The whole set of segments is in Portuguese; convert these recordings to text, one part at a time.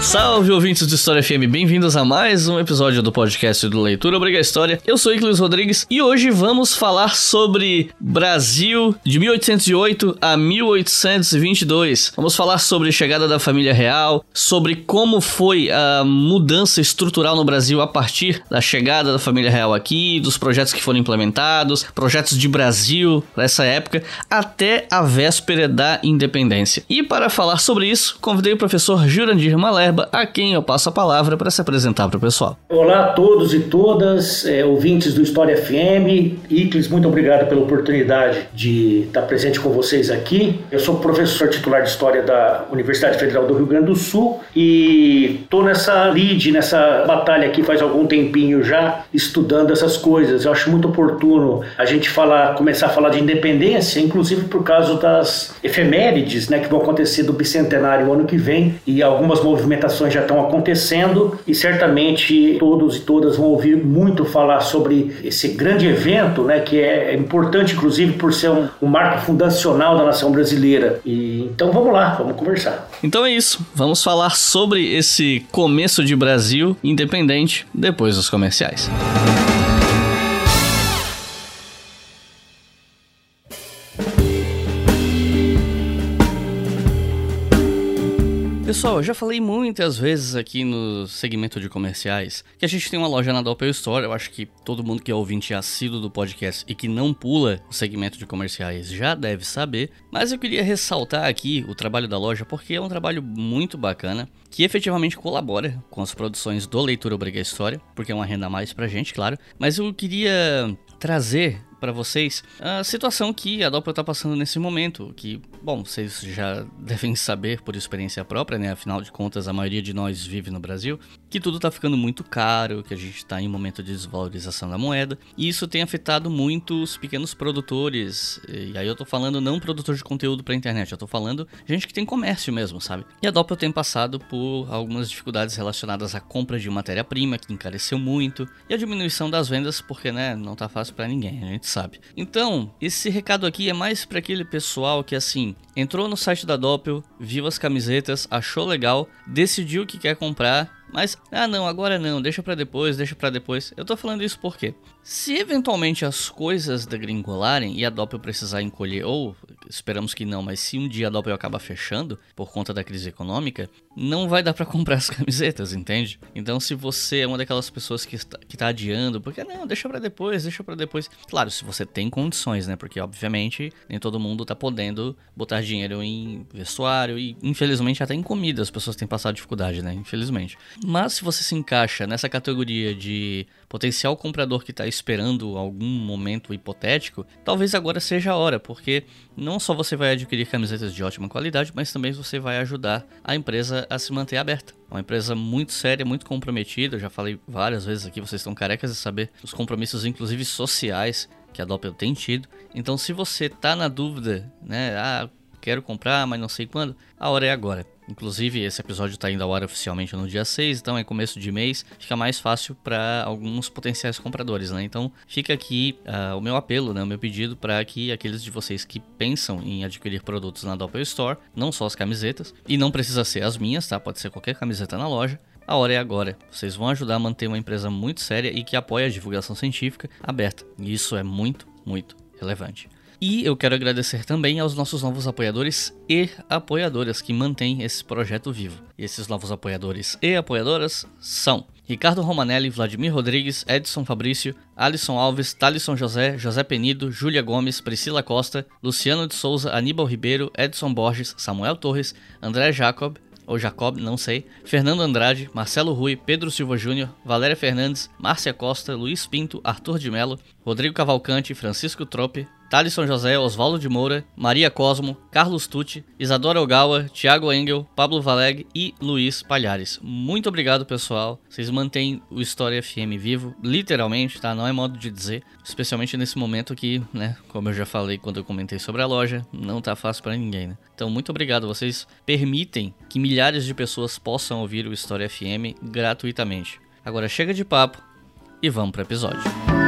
Salve ouvintes do História FM, bem-vindos a mais um episódio do podcast do Leitura Obriga História. Eu sou Iclis Rodrigues e hoje vamos falar sobre Brasil de 1808 a 1822. Vamos falar sobre a chegada da família real, sobre como foi a mudança estrutural no Brasil a partir da chegada da família real aqui, dos projetos que foram implementados, projetos de Brasil nessa época, até a véspera da independência. E para falar sobre isso, convidei o professor Jurandir A quem eu passo a palavra para se apresentar para o pessoal. Olá a todos e todas, é, ouvintes do História FM. Iclis, muito obrigado pela oportunidade de estar presente com vocês aqui. Eu sou professor titular de História da Universidade Federal do Rio Grande do Sul e estou nessa lead, nessa batalha aqui faz algum tempinho já, estudando essas coisas. Eu acho muito oportuno a gente falar, começar a falar de independência, inclusive por causa das efemérides né, que vão acontecer do bicentenário ano que vem e algumas movimentações manifestações já estão acontecendo e certamente todos e todas vão ouvir muito falar sobre esse grande evento, né, que é importante inclusive por ser um, um marco fundacional da nação brasileira. E então vamos lá, vamos conversar. Então é isso, vamos falar sobre esse começo de Brasil independente depois dos comerciais. Pessoal, eu já falei muitas vezes aqui no segmento de comerciais que a gente tem uma loja na Doppel Store. Eu acho que todo mundo que é ouvinte assíduo do podcast e que não pula o segmento de comerciais já deve saber. Mas eu queria ressaltar aqui o trabalho da loja porque é um trabalho muito bacana que efetivamente colabora com as produções do Leitura Obriga História, porque é uma renda a mais pra gente, claro. Mas eu queria trazer para vocês a situação que a Doppel está passando nesse momento, que, bom, vocês já devem saber por experiência própria, né? Afinal de contas, a maioria de nós vive no Brasil, que tudo está ficando muito caro, que a gente está em momento de desvalorização da moeda, e isso tem afetado muito os pequenos produtores. E aí eu tô falando não produtor de conteúdo para internet, eu tô falando gente que tem comércio mesmo, sabe? E a Doppel tem passado por algumas dificuldades relacionadas à compra de matéria-prima, que encareceu muito, e a diminuição das vendas, porque, né, não tá fácil para ninguém, a gente sabe. Então, esse recado aqui é mais para aquele pessoal que assim, entrou no site da Doppel, viu as camisetas, achou legal, decidiu que quer comprar, mas ah não, agora não, deixa para depois, deixa para depois. Eu tô falando isso porque se eventualmente as coisas degringolarem e a Doppel precisar encolher, ou esperamos que não, mas se um dia a Doppel acaba fechando por conta da crise econômica, não vai dar para comprar as camisetas, entende? Então se você é uma daquelas pessoas que está, que tá adiando, porque não, deixa para depois, deixa para depois. Claro, se você tem condições, né? Porque obviamente nem todo mundo tá podendo botar dinheiro em vestuário e infelizmente até em comida as pessoas têm passado dificuldade, né? Infelizmente. Mas se você se encaixa nessa categoria de potencial comprador que está esperando algum momento hipotético, talvez agora seja a hora, porque não só você vai adquirir camisetas de ótima qualidade, mas também você vai ajudar a empresa a se manter aberta. É uma empresa muito séria, muito comprometida. Eu já falei várias vezes aqui, vocês estão carecas de saber os compromissos, inclusive sociais, que a Doppel tem tido. Então, se você está na dúvida, né, ah, quero comprar, mas não sei quando, a hora é agora. Inclusive, esse episódio está indo ao ar oficialmente no dia 6, então é começo de mês, fica mais fácil para alguns potenciais compradores, né? Então, fica aqui uh, o meu apelo, né? o meu pedido para que aqueles de vocês que pensam em adquirir produtos na Doppel Store, não só as camisetas, e não precisa ser as minhas, tá? Pode ser qualquer camiseta na loja, a hora é agora. Vocês vão ajudar a manter uma empresa muito séria e que apoia a divulgação científica aberta. E isso é muito, muito relevante. E eu quero agradecer também aos nossos novos apoiadores e apoiadoras que mantêm esse projeto vivo. E esses novos apoiadores e apoiadoras são Ricardo Romanelli, Vladimir Rodrigues, Edson Fabrício, Alisson Alves, Thalisson José, José Penido, Júlia Gomes, Priscila Costa, Luciano de Souza, Aníbal Ribeiro, Edson Borges, Samuel Torres, André Jacob, ou Jacob, não sei, Fernando Andrade, Marcelo Rui, Pedro Silva Júnior, Valéria Fernandes, Márcia Costa, Luiz Pinto, Arthur de Melo, Rodrigo Cavalcante, Francisco Trope, Thalisson José, Oswaldo de Moura, Maria Cosmo, Carlos Tucci, Isadora Ogawa, Thiago Engel, Pablo Valeg e Luiz Palhares. Muito obrigado, pessoal. Vocês mantêm o História FM vivo, literalmente, tá? Não é modo de dizer, especialmente nesse momento que, né, como eu já falei quando eu comentei sobre a loja, não tá fácil para ninguém, né? Então, muito obrigado. Vocês permitem que milhares de pessoas possam ouvir o História FM gratuitamente. Agora chega de papo e vamos pro episódio.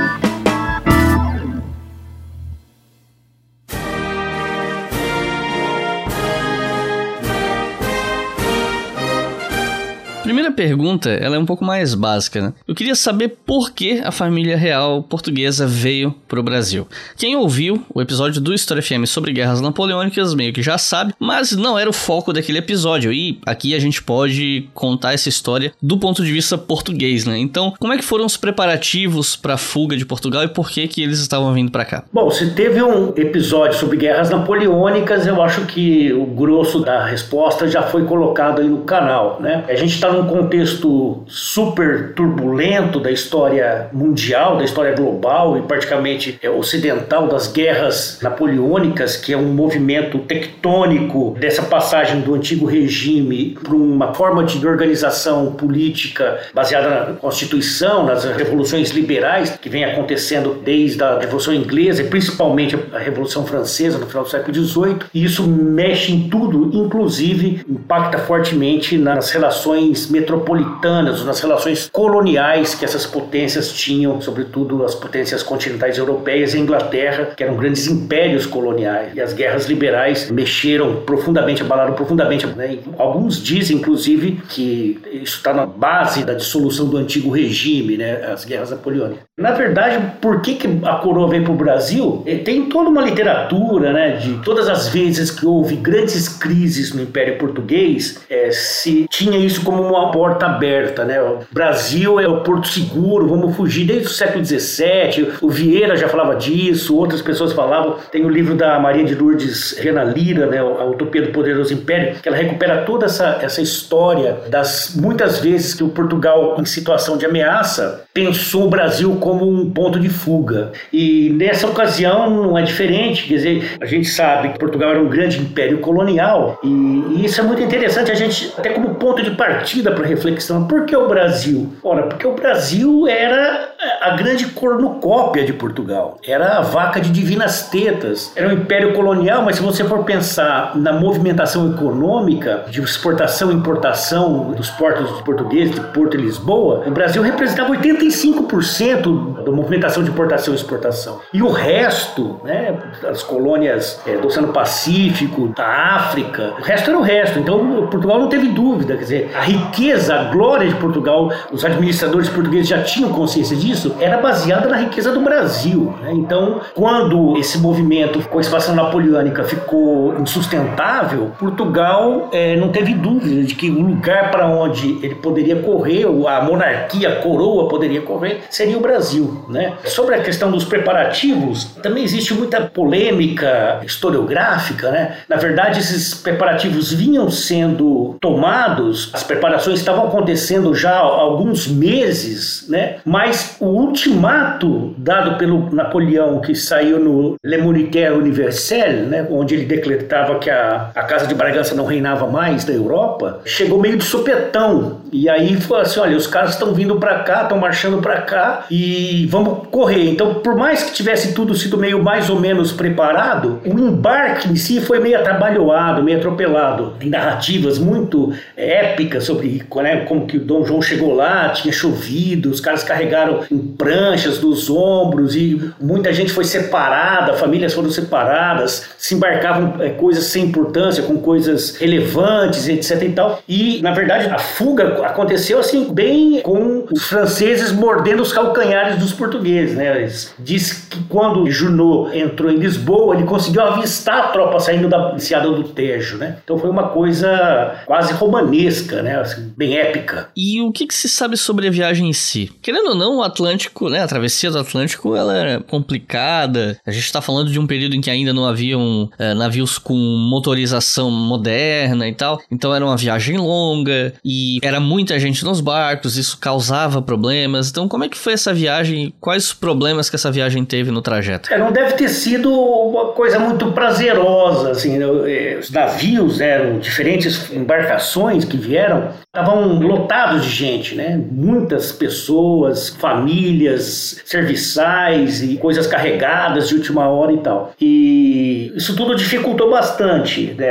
Primeira pergunta, ela é um pouco mais básica, né? Eu queria saber por que a família real portuguesa veio pro Brasil. Quem ouviu o episódio do História FM sobre guerras napoleônicas meio que já sabe, mas não era o foco daquele episódio. E aqui a gente pode contar essa história do ponto de vista português, né? Então, como é que foram os preparativos para a fuga de Portugal e por que que eles estavam vindo para cá? Bom, se teve um episódio sobre guerras napoleônicas, eu acho que o grosso da resposta já foi colocado aí no canal, né? A gente está num contexto super turbulento da história mundial, da história global e praticamente é, ocidental das guerras napoleônicas, que é um movimento tectônico dessa passagem do antigo regime para uma forma de organização política baseada na Constituição, nas revoluções liberais que vem acontecendo desde a Revolução Inglesa e principalmente a Revolução Francesa no final do século XVIII. E isso mexe em tudo, inclusive impacta fortemente nas relações metropolitanas, nas relações coloniais que essas potências tinham, sobretudo as potências continentais europeias e Inglaterra, que eram grandes impérios coloniais. E as guerras liberais mexeram profundamente, abalaram profundamente. Né? Alguns dizem, inclusive, que isso está na base da dissolução do antigo regime, né? as guerras napoleônicas. Na verdade, por que, que a coroa veio para o Brasil? Tem toda uma literatura né, de todas as vezes que houve grandes crises no Império Português, é, se tinha isso como uma porta aberta, né? O Brasil é o porto seguro, vamos fugir desde o século XVII. O Vieira já falava disso, outras pessoas falavam. Tem o livro da Maria de Lourdes Rena Lira, né? A Utopia do Poderoso Império, que ela recupera toda essa, essa história das muitas vezes que o Portugal, em situação de ameaça, pensou o Brasil como um ponto de fuga. E nessa ocasião não é diferente, quer dizer, a gente sabe que Portugal era um grande império colonial e, e isso é muito interessante, a gente, até como ponto de partida para reflexão. Por que o Brasil? Ora, porque o Brasil era a grande cornucópia de Portugal. Era a vaca de divinas tetas. Era um império colonial, mas se você for pensar na movimentação econômica de exportação e importação dos portos portugueses, de Porto e Lisboa, o Brasil representava 85% da movimentação de importação e exportação. E o resto, né, as colônias é, do Oceano Pacífico, da África, o resto era o resto. Então Portugal não teve dúvida, quer dizer, a riqueza, a glória de Portugal, os administradores portugueses já tinham consciência disso, era baseada na riqueza do Brasil. Né? Então, quando esse movimento com a expansão napoleônica ficou insustentável, Portugal é, não teve dúvida de que o lugar para onde ele poderia correr, a monarquia, a coroa poderia correr, seria o Brasil. Né? Sobre a questão dos preparativos, também existe muita polêmica historiográfica. Né? Na verdade, esses preparativos vinham sendo tomados, as preparações estavam acontecendo já há alguns meses, né? mas o ultimato dado pelo Napoleão, que saiu no Le Monitaire Universel, né? onde ele decretava que a, a Casa de Bragança não reinava mais da Europa, chegou meio de sopetão. E aí foi assim: olha, os caras estão vindo para cá, estão marchando para cá e vamos correr. Então, por mais que tivesse tudo sido meio mais ou menos preparado, o embarque em si foi meio atabalhoado, meio atropelado. Tem narrativas muito épicas sobre né, como que o Dom João chegou lá, tinha chovido, os caras carregaram em pranchas dos ombros e muita gente foi separada, famílias foram separadas, se embarcavam é, coisas sem importância com coisas relevantes, etc e tal. E, na verdade, a fuga aconteceu assim, bem com os franceses mordendo os calcanhares dos portugueses, né? Diz que quando Junot entrou em Lisboa, ele conseguiu avistar a tropa saindo da enseada do Tejo, né? Então foi uma coisa quase romanesca, né? Assim, bem épica. E o que, que, se sabe sobre a viagem em si? Querendo ou não, o Atlântico, né, a travessia do Atlântico, ela é complicada. A gente está falando de um período em que ainda não haviam é, navios com motorização moderna e tal. Então era uma viagem longa e era muita gente nos barcos, isso causava problemas. Então como é que foi essa viagem? Quais os problemas que essa viagem teve no trajeto? É, não deve ter sido uma coisa muito prazerosa, assim, né? é, os navios eram diferentes embarcações que vieram, estavam lotados de gente, né? Muitas pessoas, famílias, serviçais e coisas carregadas de última hora e tal. E isso tudo dificultou bastante. Né?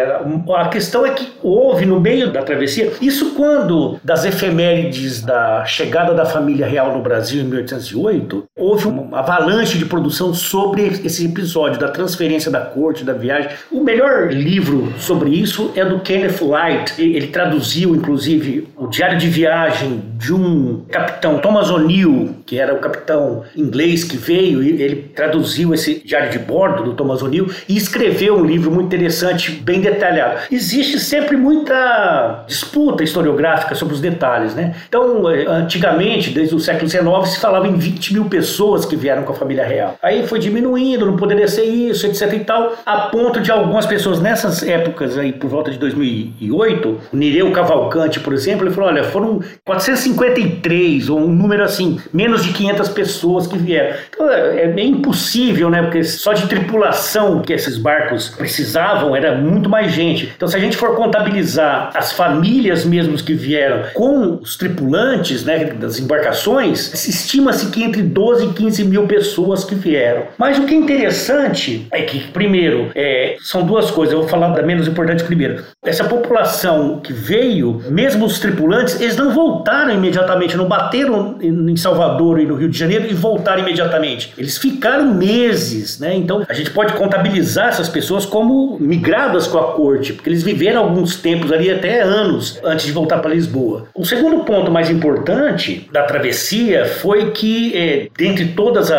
A questão é que houve no meio da travessia, isso quando das efemérides da chegada da família real no Brasil em 1808, houve uma avalanche de produção sobre esse episódio da transferência da corte, da viagem. O melhor livro sobre isso é do Kenneth Light. Ele traduziu, inclusive, o diário de viagem de um capitão, Thomas O'Neill, que era o capitão inglês que veio, e ele traduziu esse diário de bordo do Thomas O'Neill e escreveu um livro muito interessante, bem detalhado. Existe sempre muita disputa historiográfica sobre os detalhes, né? Então, eh, antigamente, desde o século XIX, se falava em 20 mil pessoas que vieram com a família real. Aí foi diminuindo, não poderia ser isso, etc e tal, a ponto de algumas pessoas nessas épocas aí, por volta de 2008, o Nireu Cavalcante, por exemplo, exemplo, ele falou: olha, foram 453, ou um número assim, menos de 500 pessoas que vieram. Então é, é impossível, né? Porque só de tripulação que esses barcos precisavam era muito mais gente. Então, se a gente for contabilizar as famílias mesmos que vieram com os tripulantes né, das embarcações, estima-se que entre 12 e 15 mil pessoas que vieram. Mas o que é interessante é que, primeiro, é, são duas coisas. Eu vou falar da menos importante primeiro. Essa população que veio, mesmo os tripulantes, eles não voltaram imediatamente, não bateram em Salvador e no Rio de Janeiro e voltaram imediatamente. Eles ficaram meses, né? Então a gente pode contabilizar essas pessoas como migradas com a corte, porque eles viveram alguns tempos ali, até anos, antes de voltar para Lisboa. O segundo ponto mais importante da travessia foi que, é, dentre todos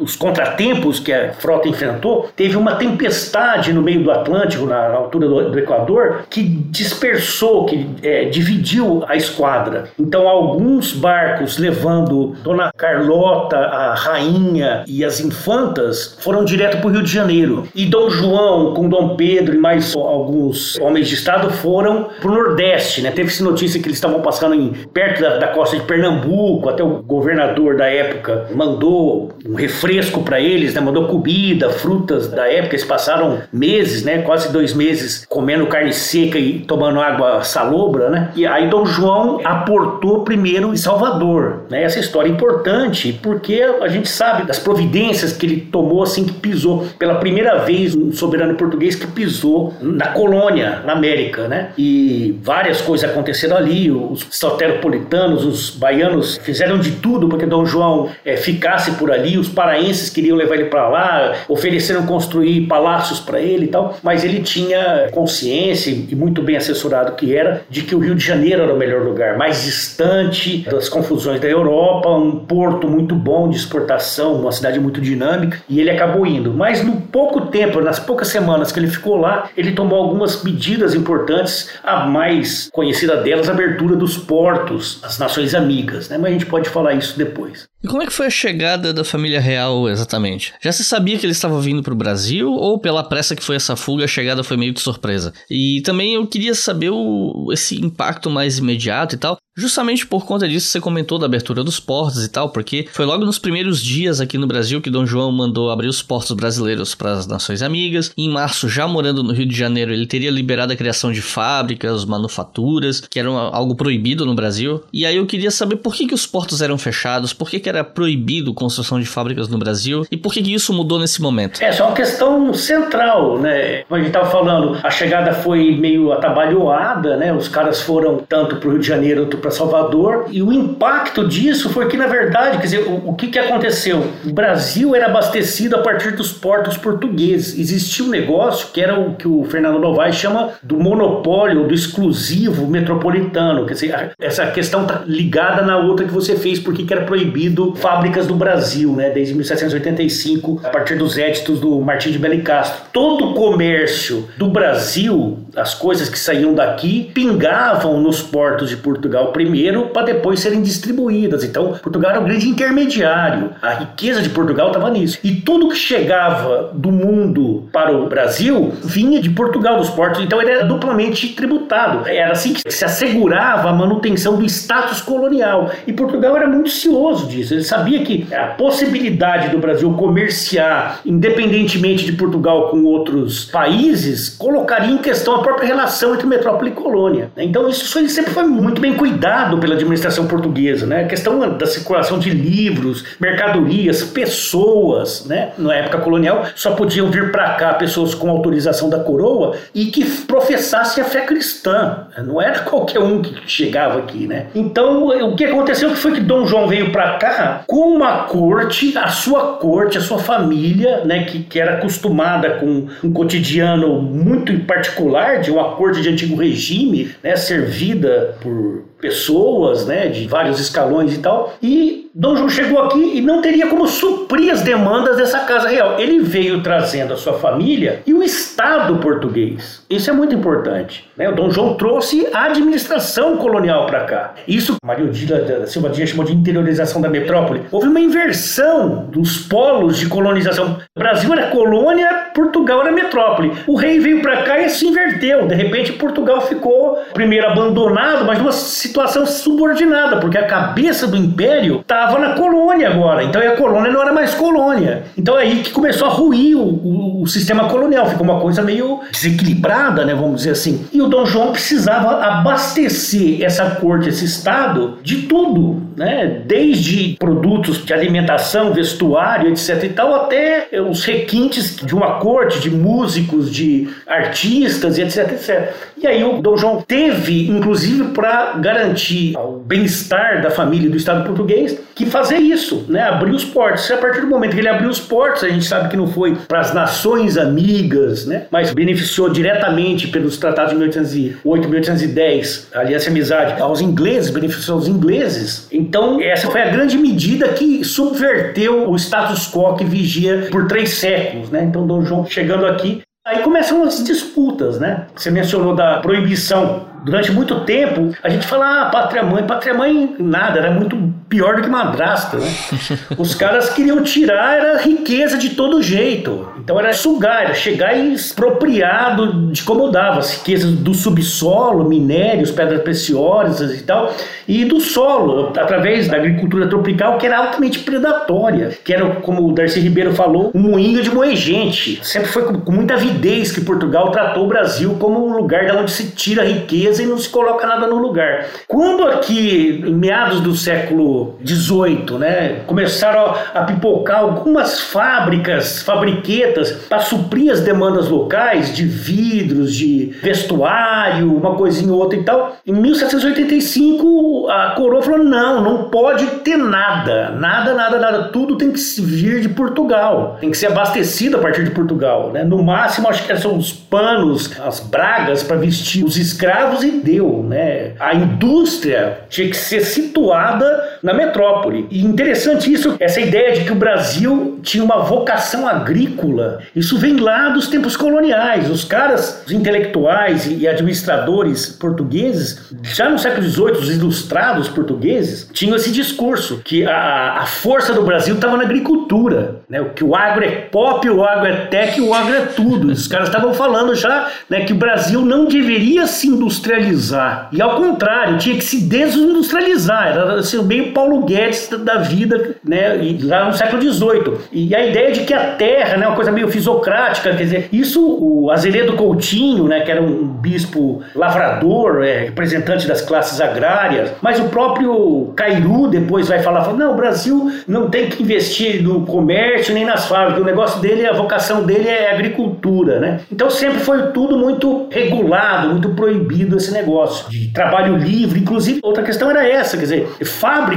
os contratempos que a frota enfrentou, teve uma tempestade no meio do Atlântico, na, na altura do, do, Equador, que dispersou, que é, dividiu dividiu a esquadra. Então, alguns barcos levando Dona Carlota, a rainha e as infantas foram direto para o Rio de Janeiro. E Dom João, com Dom Pedro e mais alguns homens de Estado foram para o Nordeste. Né? Teve-se notícia que eles estavam passando em, perto da, da costa de Pernambuco, até o governador da época mandou um refresco para eles, né? mandou comida, frutas da época. Eles passaram meses, né? quase dois meses, comendo carne seca e tomando água salobra. Né? E aí Dom João aportou primeiro em Salvador. Né? Essa história é importante porque a gente sabe das providências que ele tomou assim que pisou pela primeira vez um soberano português que pisou na colônia, na América. Né? E várias coisas aconteceram ali. Os soteropolitanos, os baianos fizeram de tudo para que Dom João é, ficasse por ali. Os paraenses queriam levar ele para lá, ofereceram construir palácios para ele e tal. Mas ele tinha consciência e muito bem assessorado que era de que o Rio de Janeiro era o melhor lugar, mais distante das confusões da Europa, um porto muito bom de exportação, uma cidade muito dinâmica, e ele acabou indo. Mas no pouco tempo, nas poucas semanas que ele ficou lá, ele tomou algumas medidas importantes, a mais conhecida delas, a abertura dos portos às nações amigas, né? mas a gente pode falar isso depois. E como é que foi a chegada da família real exatamente? Já se sabia que eles estavam vindo para o Brasil ou pela pressa que foi essa fuga a chegada foi meio de surpresa? E também eu queria saber o, esse impacto mais imediato e tal. Justamente por conta disso, você comentou da abertura dos portos e tal, porque foi logo nos primeiros dias aqui no Brasil que Dom João mandou abrir os portos brasileiros para as nações amigas. Em março, já morando no Rio de Janeiro, ele teria liberado a criação de fábricas, manufaturas, que eram algo proibido no Brasil. E aí eu queria saber por que, que os portos eram fechados, por que, que era proibido construção de fábricas no Brasil e por que, que isso mudou nesse momento. Essa é uma questão central, né? Como a gente estava falando, a chegada foi meio atabalhoada, né? Os caras foram tanto para o Rio de Janeiro quanto para para Salvador. E o impacto disso foi que, na verdade, quer dizer, o, o que, que aconteceu? O Brasil era abastecido a partir dos portos portugueses. Existia um negócio que era o que o Fernando Novaes chama do monopólio, do exclusivo metropolitano. Quer dizer, essa questão está ligada na outra que você fez, porque que era proibido fábricas do Brasil, né? Desde 1785, a partir dos éditos do Martim de Belicastro. Todo o comércio do Brasil as coisas que saíam daqui pingavam nos portos de Portugal primeiro para depois serem distribuídas. Então, Portugal era um grande intermediário. A riqueza de Portugal estava nisso. E tudo que chegava do mundo para o Brasil vinha de Portugal, dos portos. Então, ele era duplamente tributado. Era assim que se assegurava a manutenção do status colonial. E Portugal era muito cioso disso. Ele sabia que a possibilidade do Brasil comerciar, independentemente de Portugal com outros países, colocaria em questão a própria relação entre metrópole e colônia. Então isso foi, sempre foi muito bem cuidado pela administração portuguesa, né? A questão da circulação de livros, mercadorias, pessoas, né? Na época colonial só podiam vir para cá pessoas com autorização da coroa e que professassem a fé cristã. Não era qualquer um que chegava aqui, né? Então o que aconteceu foi que Dom João veio para cá com uma corte, a sua corte, a sua família, né? Que, que era acostumada com um cotidiano muito particular de uma corte de antigo regime, né, servida por pessoas, né, de vários escalões e tal. E Dom João chegou aqui e não teria como suprir as demandas dessa casa real. Ele veio trazendo a sua família e o Estado português. Isso é muito importante. Né? O Dom João trouxe a administração colonial para cá. Isso Maria Odila Silva Dias chamou de interiorização da metrópole. Houve uma inversão dos polos de colonização. O Brasil era colônia, Portugal era metrópole. O rei veio para cá e se inverteu. De repente, Portugal ficou primeiro abandonado, mas numa situação subordinada, porque a cabeça do império estava na colônia agora. Então a colônia não era mais colônia. Então é aí que começou a ruir o, o, o, sistema colonial, ficou uma coisa meio desequilibrada, né, vamos dizer assim. E o Dom João precisava abastecer essa corte, esse estado, de tudo, né? Desde produtos de alimentação, vestuário, etc e tal, até os requintes de uma corte, de músicos, de artistas, etc, etc. E aí o Dom João teve, inclusive, para garantir o bem-estar da família do Estado português, que fazer isso, né? Abrir os portos. E a partir do momento que ele abriu os portos, a gente sabe que não foi para as nações amigas, né? Mas beneficiou diretamente pelos tratados de 1808, 1810, Aliança e Amizade, aos ingleses, beneficiou os ingleses. Então, essa foi a grande medida que subverteu o status quo que vigia por três séculos, né? Então, Dom João chegando aqui Aí começam as disputas, né? Você mencionou da proibição durante muito tempo, a gente fala, ah, pátria mãe, pátria mãe, nada, era muito pior do que madrasta, né? Os caras queriam tirar era riqueza de todo jeito. Então era sugar, era chegar e expropriar de como dava, as riquezas do subsolo, minérios, pedras preciosas e tal, e do solo, através da agricultura tropical, que era altamente predatória, que era, como o Darcy Ribeiro falou, um moinho de moer gente. Sempre foi com muita avidez que Portugal tratou o Brasil como um lugar de onde se tira riqueza e não se coloca nada no lugar. Quando aqui, em meados do século XVIII, né, começaram a pipocar algumas fábricas, fabriquetas, para suprir as demandas locais de vidros, de vestuário, uma coisinha ou outra e tal, em 1785 a coroa falou: não, não pode ter nada, nada, nada, nada, tudo tem que vir de Portugal, tem que ser abastecido a partir de Portugal. Né? No máximo, acho que são os panos, as bragas para vestir os escravos e deu, né? A indústria tinha que ser situada na metrópole. E interessante isso, essa ideia de que o Brasil tinha uma vocação agrícola. Isso vem lá dos tempos coloniais. Os caras, os intelectuais e administradores portugueses, já no século XVIII, os ilustrados portugueses, tinham esse discurso que a, a força do Brasil estava na agricultura, né? Que o agro é pop, o agro é tech, o agro é tudo. Os caras estavam falando já, né, que o Brasil não deveria se industrializar. E ao contrário, tinha que se desindustrializar. Era assim, meio Paulo Guedes da vida, né? lá no século XVIII. E a ideia de que a terra, né, uma coisa meio fisocrática, quer dizer, isso o Azevedo Coutinho, né, que era um bispo lavrador, é, representante das classes agrárias, mas o próprio Cairu depois vai falar, fala, não, o Brasil não tem que investir no comércio nem nas fábricas, o negócio dele, a vocação dele é agricultura, né? Então sempre foi tudo muito regulado, muito proibido esse negócio de trabalho livre. Inclusive, outra questão era essa, quer dizer,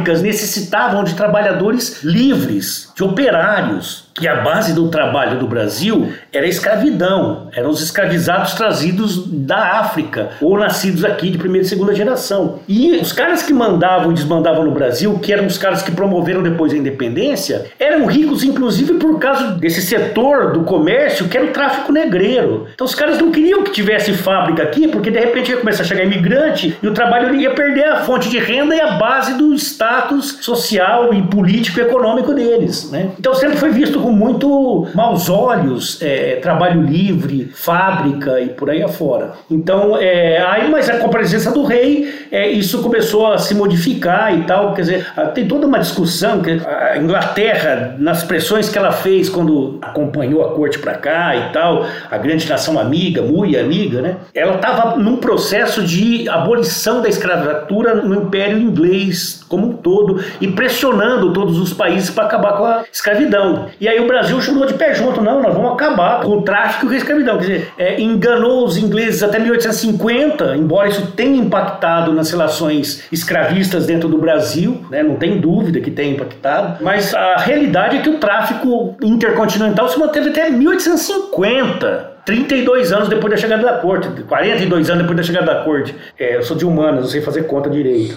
fábricas necessitavam de trabalhadores livres, de operários. E a base do trabalho do Brasil era a escravidão, eram os escravizados trazidos da África ou nascidos aqui de primeira e segunda geração. E os caras que mandavam e desmandavam no Brasil, que eram os caras que promoveram depois a independência, eram ricos inclusive por causa desse setor do comércio que era o tráfico negreiro. Então os caras não queriam que tivesse fábrica aqui, porque de repente ia começar a chegar imigrante e o trabalho ia perder a fonte de renda e a base do status social e político e econômico deles. Né? Então sempre foi visto com muito maus olhos é, trabalho livre, fábrica e por aí afora. Então, é, aí, mas com a presença do rei, é, isso começou a se modificar e tal. Quer dizer, tem toda uma discussão que a Inglaterra, nas pressões que ela fez quando acompanhou a corte para cá e tal, a grande nação amiga, muito amiga, né? Ela estava num processo de abolição da escravatura no Império Inglês como um todo e pressionando todos os países para acabar com a escravidão. E aí o Brasil chamou de pé junto, não, nós vamos acabar com o tráfico e a escravidão. Quer dizer, é, enganou os ingleses até 1850, embora isso tenha impactado nas relações escravistas dentro do Brasil, né, não tem dúvida que tenha impactado, mas a realidade é que o tráfico intercontinental se manteve até 1850. 32 anos depois da chegada da corte, 42 anos depois da chegada da corte. É, eu sou de humanas, não sei fazer conta direito.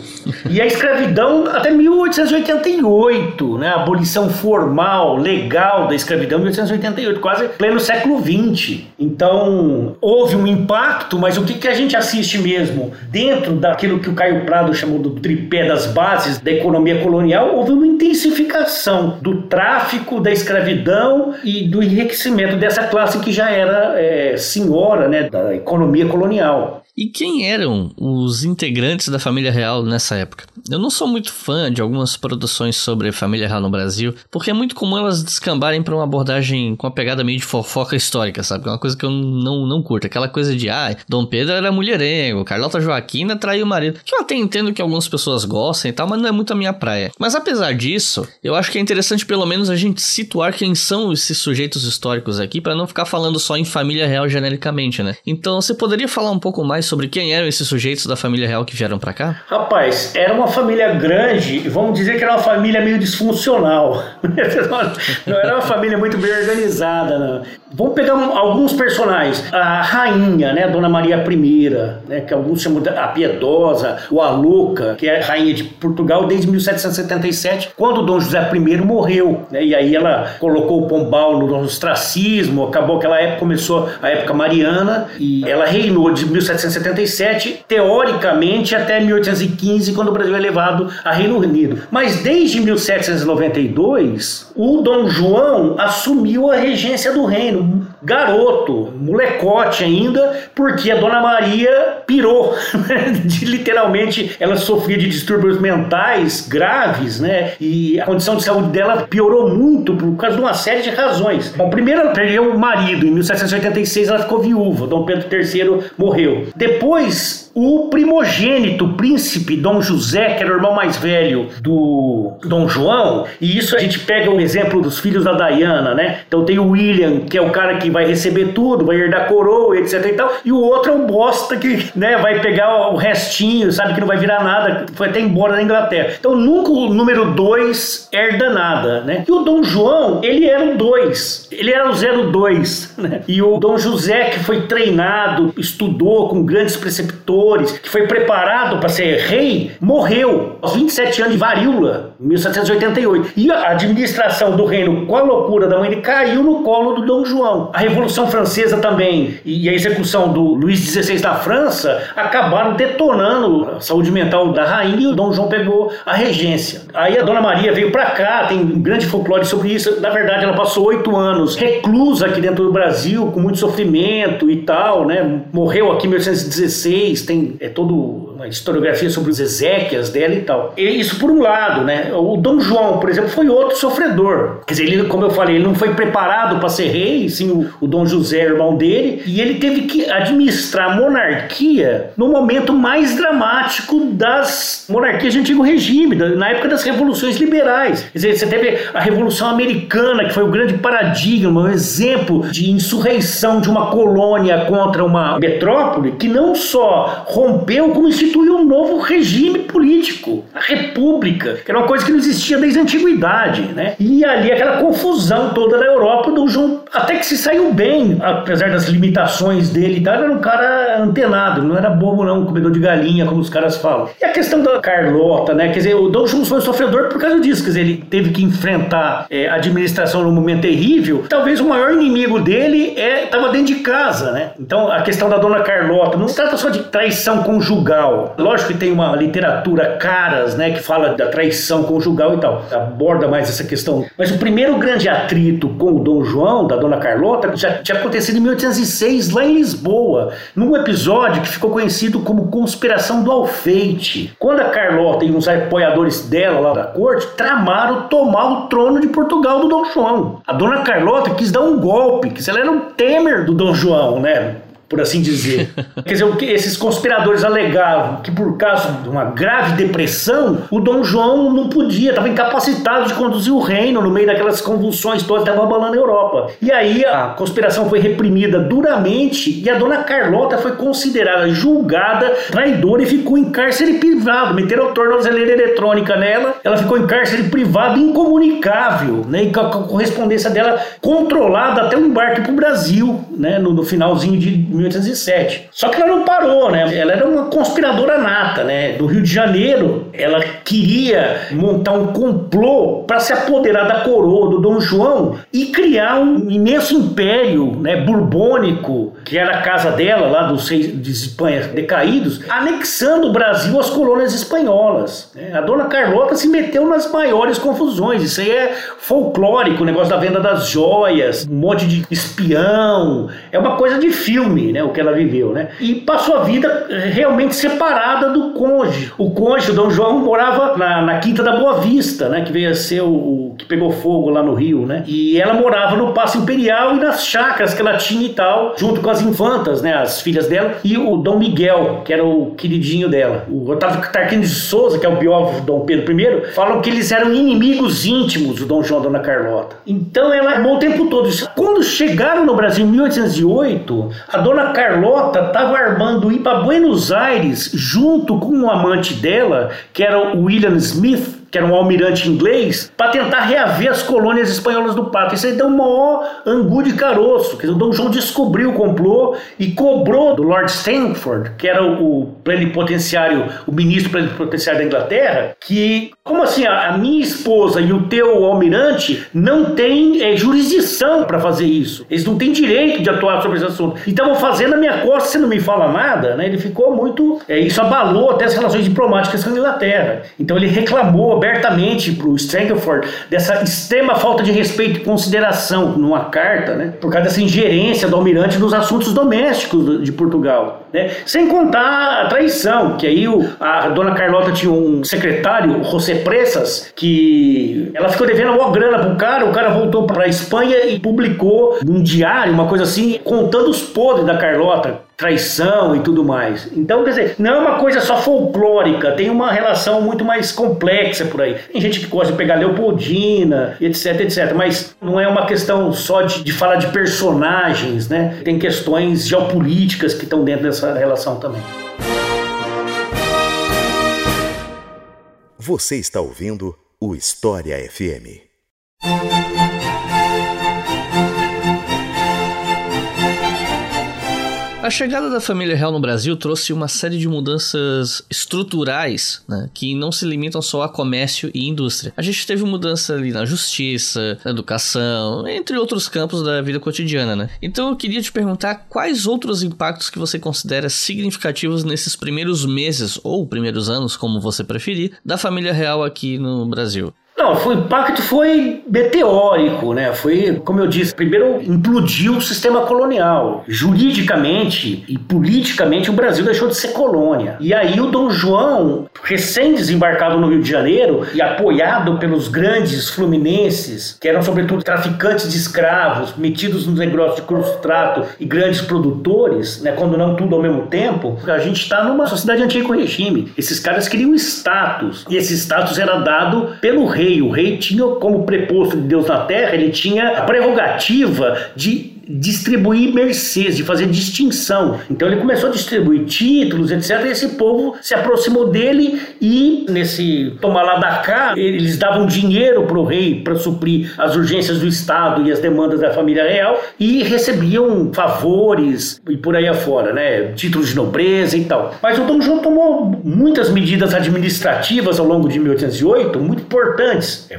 E a escravidão até 1888, né? A abolição formal, legal da escravidão 1888, quase pleno século 20. Então, houve um impacto, mas o que, que a gente assiste mesmo? Dentro daquilo que o Caio Prado chamou do tripé das bases da economia colonial, houve uma intensificação do tráfico, da escravidão e do enriquecimento dessa classe que já era é, senhora né, da economia colonial. E quem eram os integrantes da família real nessa época? Eu não sou muito fã de algumas produções sobre a família real no Brasil, porque é muito comum elas descambarem para uma abordagem com uma pegada meio de fofoca histórica, sabe? É uma coisa que eu não, não curto. Aquela coisa de, ah, Dom Pedro era mulherengo, Carlota Joaquina traiu o marido. Que eu até entendo que algumas pessoas gostam e tal, mas não é muito a minha praia. Mas apesar disso, eu acho que é interessante pelo menos a gente situar quem são esses sujeitos históricos aqui, para não ficar falando só em família real genericamente, né? Então você poderia falar um pouco mais sobre quem eram esses sujeitos da família real que vieram para cá? Rapaz, era uma família grande, vamos dizer que era uma família meio disfuncional. não era uma família muito bem organizada, não. Vamos pegar alguns personagens. A rainha, né, Dona Maria I, né, que alguns chamam de a Piedosa, ou a Louca, que é rainha de Portugal desde 1777, quando Dom José I morreu. Né, e aí ela colocou o Pombal no ostracismo, acabou aquela época, começou a época mariana, e ela reinou de 1777, teoricamente, até 1815, quando o Brasil é levado a Reino Unido. Mas desde 1792, o Dom João assumiu a regência do reino room garoto, molecote ainda, porque a Dona Maria pirou. de, literalmente, ela sofria de distúrbios mentais graves, né? E a condição de saúde dela piorou muito por causa de uma série de razões. Bom, primeiro ela perdeu o marido, em 1786 ela ficou viúva, Dom Pedro III morreu. Depois, o primogênito, o príncipe Dom José, que era o irmão mais velho do Dom João, e isso a gente pega o exemplo dos filhos da Diana, né? Então tem o William, que é o cara que vai receber tudo, vai herdar coroa, etc e tal, e o outro é o bosta que, né, vai pegar o restinho, sabe que não vai virar nada, foi até embora da Inglaterra. Então nunca o número 2 herda nada, né? E o Dom João, ele era o 2, ele era o 02, né? E o Dom José, que foi treinado, estudou com grandes preceptores, que foi preparado para ser rei, morreu aos 27 anos de varíola, em 1788. E a administração do reino, com a loucura da mãe, ele caiu no colo do Dom João. A Revolução Francesa também e a execução do Luís XVI da França acabaram detonando a saúde mental da rainha e o Dom João pegou a regência. Aí a Dona Maria veio para cá, tem um grande folclore sobre isso. Na verdade, ela passou oito anos reclusa aqui dentro do Brasil, com muito sofrimento e tal, né? Morreu aqui em 1816, tem é todo uma historiografia sobre os Ezequias dela e tal. E isso por um lado, né? O Dom João, por exemplo, foi outro sofredor. Quer dizer, ele, como eu falei, ele não foi preparado para ser rei, sim, o o, Dom José, irmão dele, e ele teve que administrar a monarquia no momento mais dramático das monarquias de antigo regime, na época das revoluções liberais. Quer dizer, você teve a Revolução Americana, que foi o grande paradigma, um exemplo de insurreição de uma colônia contra uma metrópole, que não só rompeu, como instituiu um novo regime político, a República, que era uma coisa que não existia desde a antiguidade, né? E ali aquela confusão toda na Europa do João, até que se saiu bem, apesar das limitações dele e tal, era um cara antenado, não era bobo não, comedor de galinha, como os caras falam. E a questão da Carlota, né? Quer dizer, o Dom João foi sofredor por causa disso, quer dizer, ele teve que enfrentar é, a administração num momento terrível. Talvez o maior inimigo dele estava é, dentro de casa, né? Então a questão da Dona Carlota não se trata só de traição conjugal. Lógico que tem uma literatura caras, né, que fala da traição conjugal e tal, aborda mais essa questão. Mas o primeiro grande atrito com o Dom João, da Dona Carlota, já tinha acontecido em 1806, lá em Lisboa, num episódio que ficou conhecido como Conspiração do Alfeite. Quando a Carlota e uns apoiadores dela lá da corte tramaram tomar o trono de Portugal do Dom João. A Dona Carlota quis dar um golpe, que ela era um temer do Dom João, né? Por assim dizer. Quer dizer, esses conspiradores alegavam que por causa de uma grave depressão, o Dom João não podia, estava incapacitado de conduzir o reino no meio daquelas convulsões todas que estavam abalando a Europa. E aí a conspiração foi reprimida duramente e a dona Carlota foi considerada julgada traidora e ficou em cárcere privado. Meteram a tornozeleira eletrônica nela, ela ficou em cárcere privado incomunicável, né? E com a correspondência dela controlada até o embarque para o Brasil, né? No, no finalzinho de 1807. Só que ela não parou, né? Ela era uma conspiradora nata, né? Do Rio de Janeiro, ela queria montar um complô para se apoderar da coroa do Dom João e criar um imenso império, né, burbônico, que era a casa dela lá dos seis de Espanha decaídos, anexando o Brasil às colônias espanholas. Né? A dona Carlota se meteu nas maiores confusões. Isso aí é folclórico, o negócio da venda das joias, um monte de espião. É uma coisa de filme né, o que ela viveu, né? E passou a vida eh, realmente separada do cônjuge. O cônjuge, o Dom João, morava na, na Quinta da Boa Vista, né, que veio a ser o, o, que pegou fogo lá no Rio, né? E ela morava no Paço Imperial e nas chácaras que ela tinha e tal, junto com as infantas, né, as filhas dela, e o Dom Miguel, que era o queridinho dela. O Otávio Tarquino de Souza, que é o biógrafo do Dom Pedro I, falam que eles eram inimigos íntimos do Dom João e Dona Carlota. Então ela amou o tempo todo. Quando chegaram no Brasil em 1808, a dona Carlota estava armando ir para Buenos Aires junto com um amante dela, que era o William Smith, que era um almirante inglês, para tentar reaver as colônias espanholas do Pacto. Isso aí deu um maior angu de caroço. Quer dizer, o Dom João descobriu o complô e cobrou do Lord Stanford, que era o plenipotenciário, o ministro plenipotenciário da Inglaterra, que, como assim, a, a minha esposa e o teu almirante não têm é, jurisdição para fazer isso. Eles não têm direito de atuar sobre esse assunto. E estavam fazendo a minha costa, você não me fala nada, né? Ele ficou muito. É, isso abalou até as relações diplomáticas com a Inglaterra. Então ele reclamou abertamente para o Strangford dessa extrema falta de respeito e consideração numa carta, né, por causa dessa ingerência do almirante nos assuntos domésticos de Portugal. Né? Sem contar a traição, que aí o, a dona Carlota tinha um secretário, José Pressas, que ela ficou devendo uma grana pro cara, o cara voltou para a Espanha e publicou um diário, uma coisa assim, contando os podres da Carlota traição e tudo mais. Então, quer dizer, não é uma coisa só folclórica, tem uma relação muito mais complexa por aí. Tem gente que gosta de pegar Leopoldina, etc, etc, mas não é uma questão só de, de falar de personagens, né? Tem questões geopolíticas que estão dentro dessa relação também. Você está ouvindo o História FM. A chegada da família real no Brasil trouxe uma série de mudanças estruturais, né, que não se limitam só a comércio e indústria. A gente teve mudança ali na justiça, na educação, entre outros campos da vida cotidiana, né? Então eu queria te perguntar quais outros impactos que você considera significativos nesses primeiros meses ou primeiros anos, como você preferir, da família real aqui no Brasil. Não, foi, o impacto foi meteórico, né? Foi, como eu disse, primeiro implodiu o sistema colonial. Juridicamente e politicamente o Brasil deixou de ser colônia. E aí o Dom João, recém-desembarcado no Rio de Janeiro e apoiado pelos grandes fluminenses, que eram sobretudo traficantes de escravos, metidos nos negócios de cruz-trato e grandes produtores, né, quando não tudo ao mesmo tempo, a gente está numa sociedade antiga com regime. Esses caras queriam status, e esse status era dado pelo rei. O rei tinha como preposto de Deus na terra, ele tinha a prerrogativa de distribuir mercês, de fazer distinção. Então ele começou a distribuir títulos, etc. E esse povo se aproximou dele e nesse tomar lá da cá, eles davam dinheiro para o rei para suprir as urgências do Estado e as demandas da família real e recebiam favores e por aí afora, né? Títulos de nobreza e tal. Mas o Dom João tomou muitas medidas administrativas ao longo de 1808, muito importantes. É,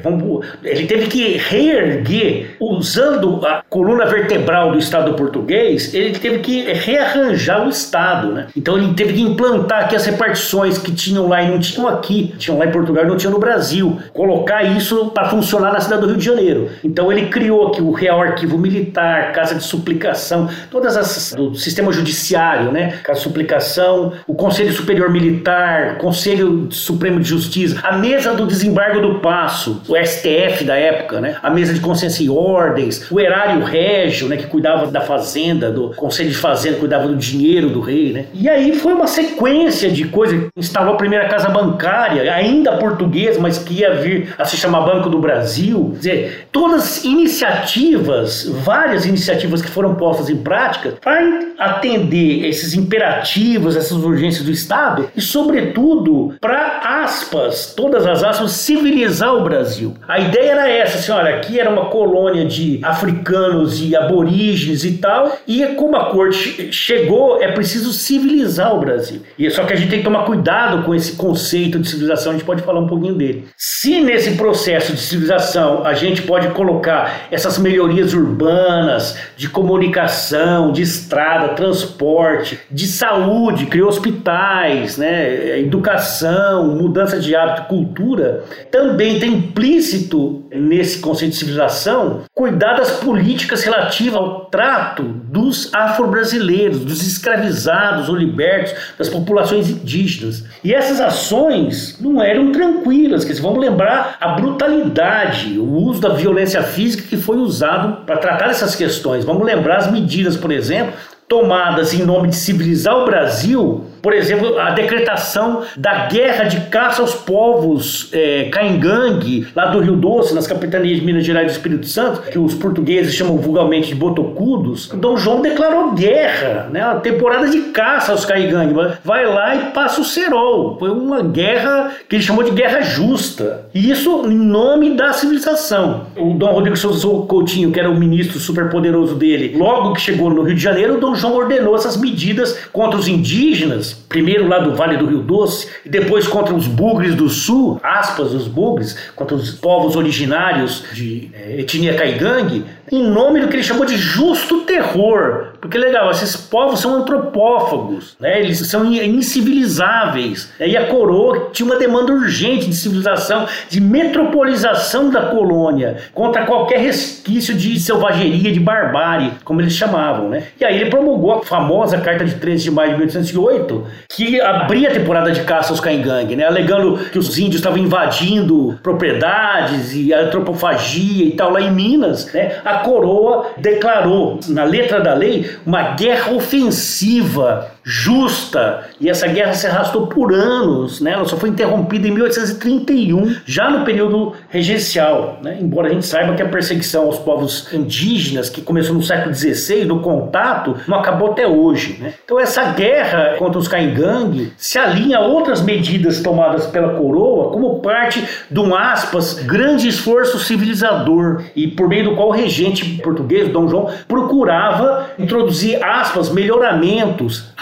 ele teve que reerguer, usando a coluna vertebral central do Estado português, ele teve que rearranjar o Estado, né? Então ele teve que implantar aqui as repartições que tinham lá e não tinham aqui, tinham lá em Portugal e não tinham no Brasil, colocar isso para funcionar na cidade do Rio de Janeiro. Então ele criou aqui o Real Arquivo Militar, Casa de Suplicação, todas as do sistema judiciário, né? Casa de Suplicação, o Conselho Superior Militar, Conselho Supremo de Justiça, a mesa do desembargo do passo, o STF da época, né? A mesa de consciência e ordens, o erário régio, né? Que cuidava da fazenda, do conselho de fazenda, cuidava do dinheiro do rei, né? E aí foi uma sequência de coisas. Instalou a primeira casa bancária, ainda portuguesa, mas que ia vir a se chamar Banco do Brasil. Quer dizer, todas iniciativas, várias iniciativas que foram postas em prática para atender esses imperativos, essas urgências do Estado e, sobretudo, para aspas, todas as aspas, civilizar o Brasil. A ideia era essa, assim, olha, aqui era uma colônia de africanos e aborígenes origens e tal. E como a corte chegou, é preciso civilizar o Brasil. E só que a gente tem que tomar cuidado com esse conceito de civilização, a gente pode falar um pouquinho dele. Se nesse processo de civilização a gente pode colocar essas melhorias urbanas, de comunicação, de estrada, transporte, de saúde, criou hospitais, né, educação, mudança de hábito, cultura, também tem implícito nesse conceito de civilização cuidar das políticas relativas ao trato dos afro-brasileiros, dos escravizados ou libertos, das populações indígenas. E essas ações não eram tranquilas, dizer, vamos lembrar a brutalidade, o uso da violência física que foi usado para tratar essas questões. Vamos lembrar as medidas, por exemplo, tomadas em nome de civilizar o Brasil por exemplo, a decretação da guerra de caça aos povos é, caingangue, lá do Rio Doce, nas capitanias de Minas Gerais e do Espírito Santo, que os portugueses chamam vulgarmente de botocudos. Dom João declarou guerra, né, uma temporada de caça aos caingangue. Vai lá e passa o cerol. Foi uma guerra que ele chamou de guerra justa. E isso em nome da civilização. O Dom Rodrigo Souza Coutinho, que era o ministro superpoderoso dele, logo que chegou no Rio de Janeiro, o Dom João ordenou essas medidas contra os indígenas primeiro lá do Vale do Rio Doce, e depois contra os bugres do sul, aspas, os bugres, contra os povos originários de é, etnia caigangue, em nome do que ele chamou de justo terror. Porque legal, esses povos são antropófagos, né? eles são incivilizáveis. E a coroa tinha uma demanda urgente de civilização, de metropolização da colônia, contra qualquer resquício de selvageria, de barbárie, como eles chamavam. Né? E aí ele promulgou a famosa Carta de 13 de maio de 1808, que abria a temporada de caça aos caingangue, né? alegando que os índios estavam invadindo propriedades e antropofagia e tal lá em Minas. Né? A coroa declarou, na letra da lei, uma guerra ofensiva justa, e essa guerra se arrastou por anos, né? ela só foi interrompida em 1831, já no período regencial, né? embora a gente saiba que a perseguição aos povos indígenas, que começou no século XVI, no contato, não acabou até hoje. Né? Então essa guerra contra os caingangue se alinha a outras medidas tomadas pela coroa como parte de um, aspas, grande esforço civilizador, e por meio do qual o regente português, Dom João, procurava introduzir aspas, melhoramentos,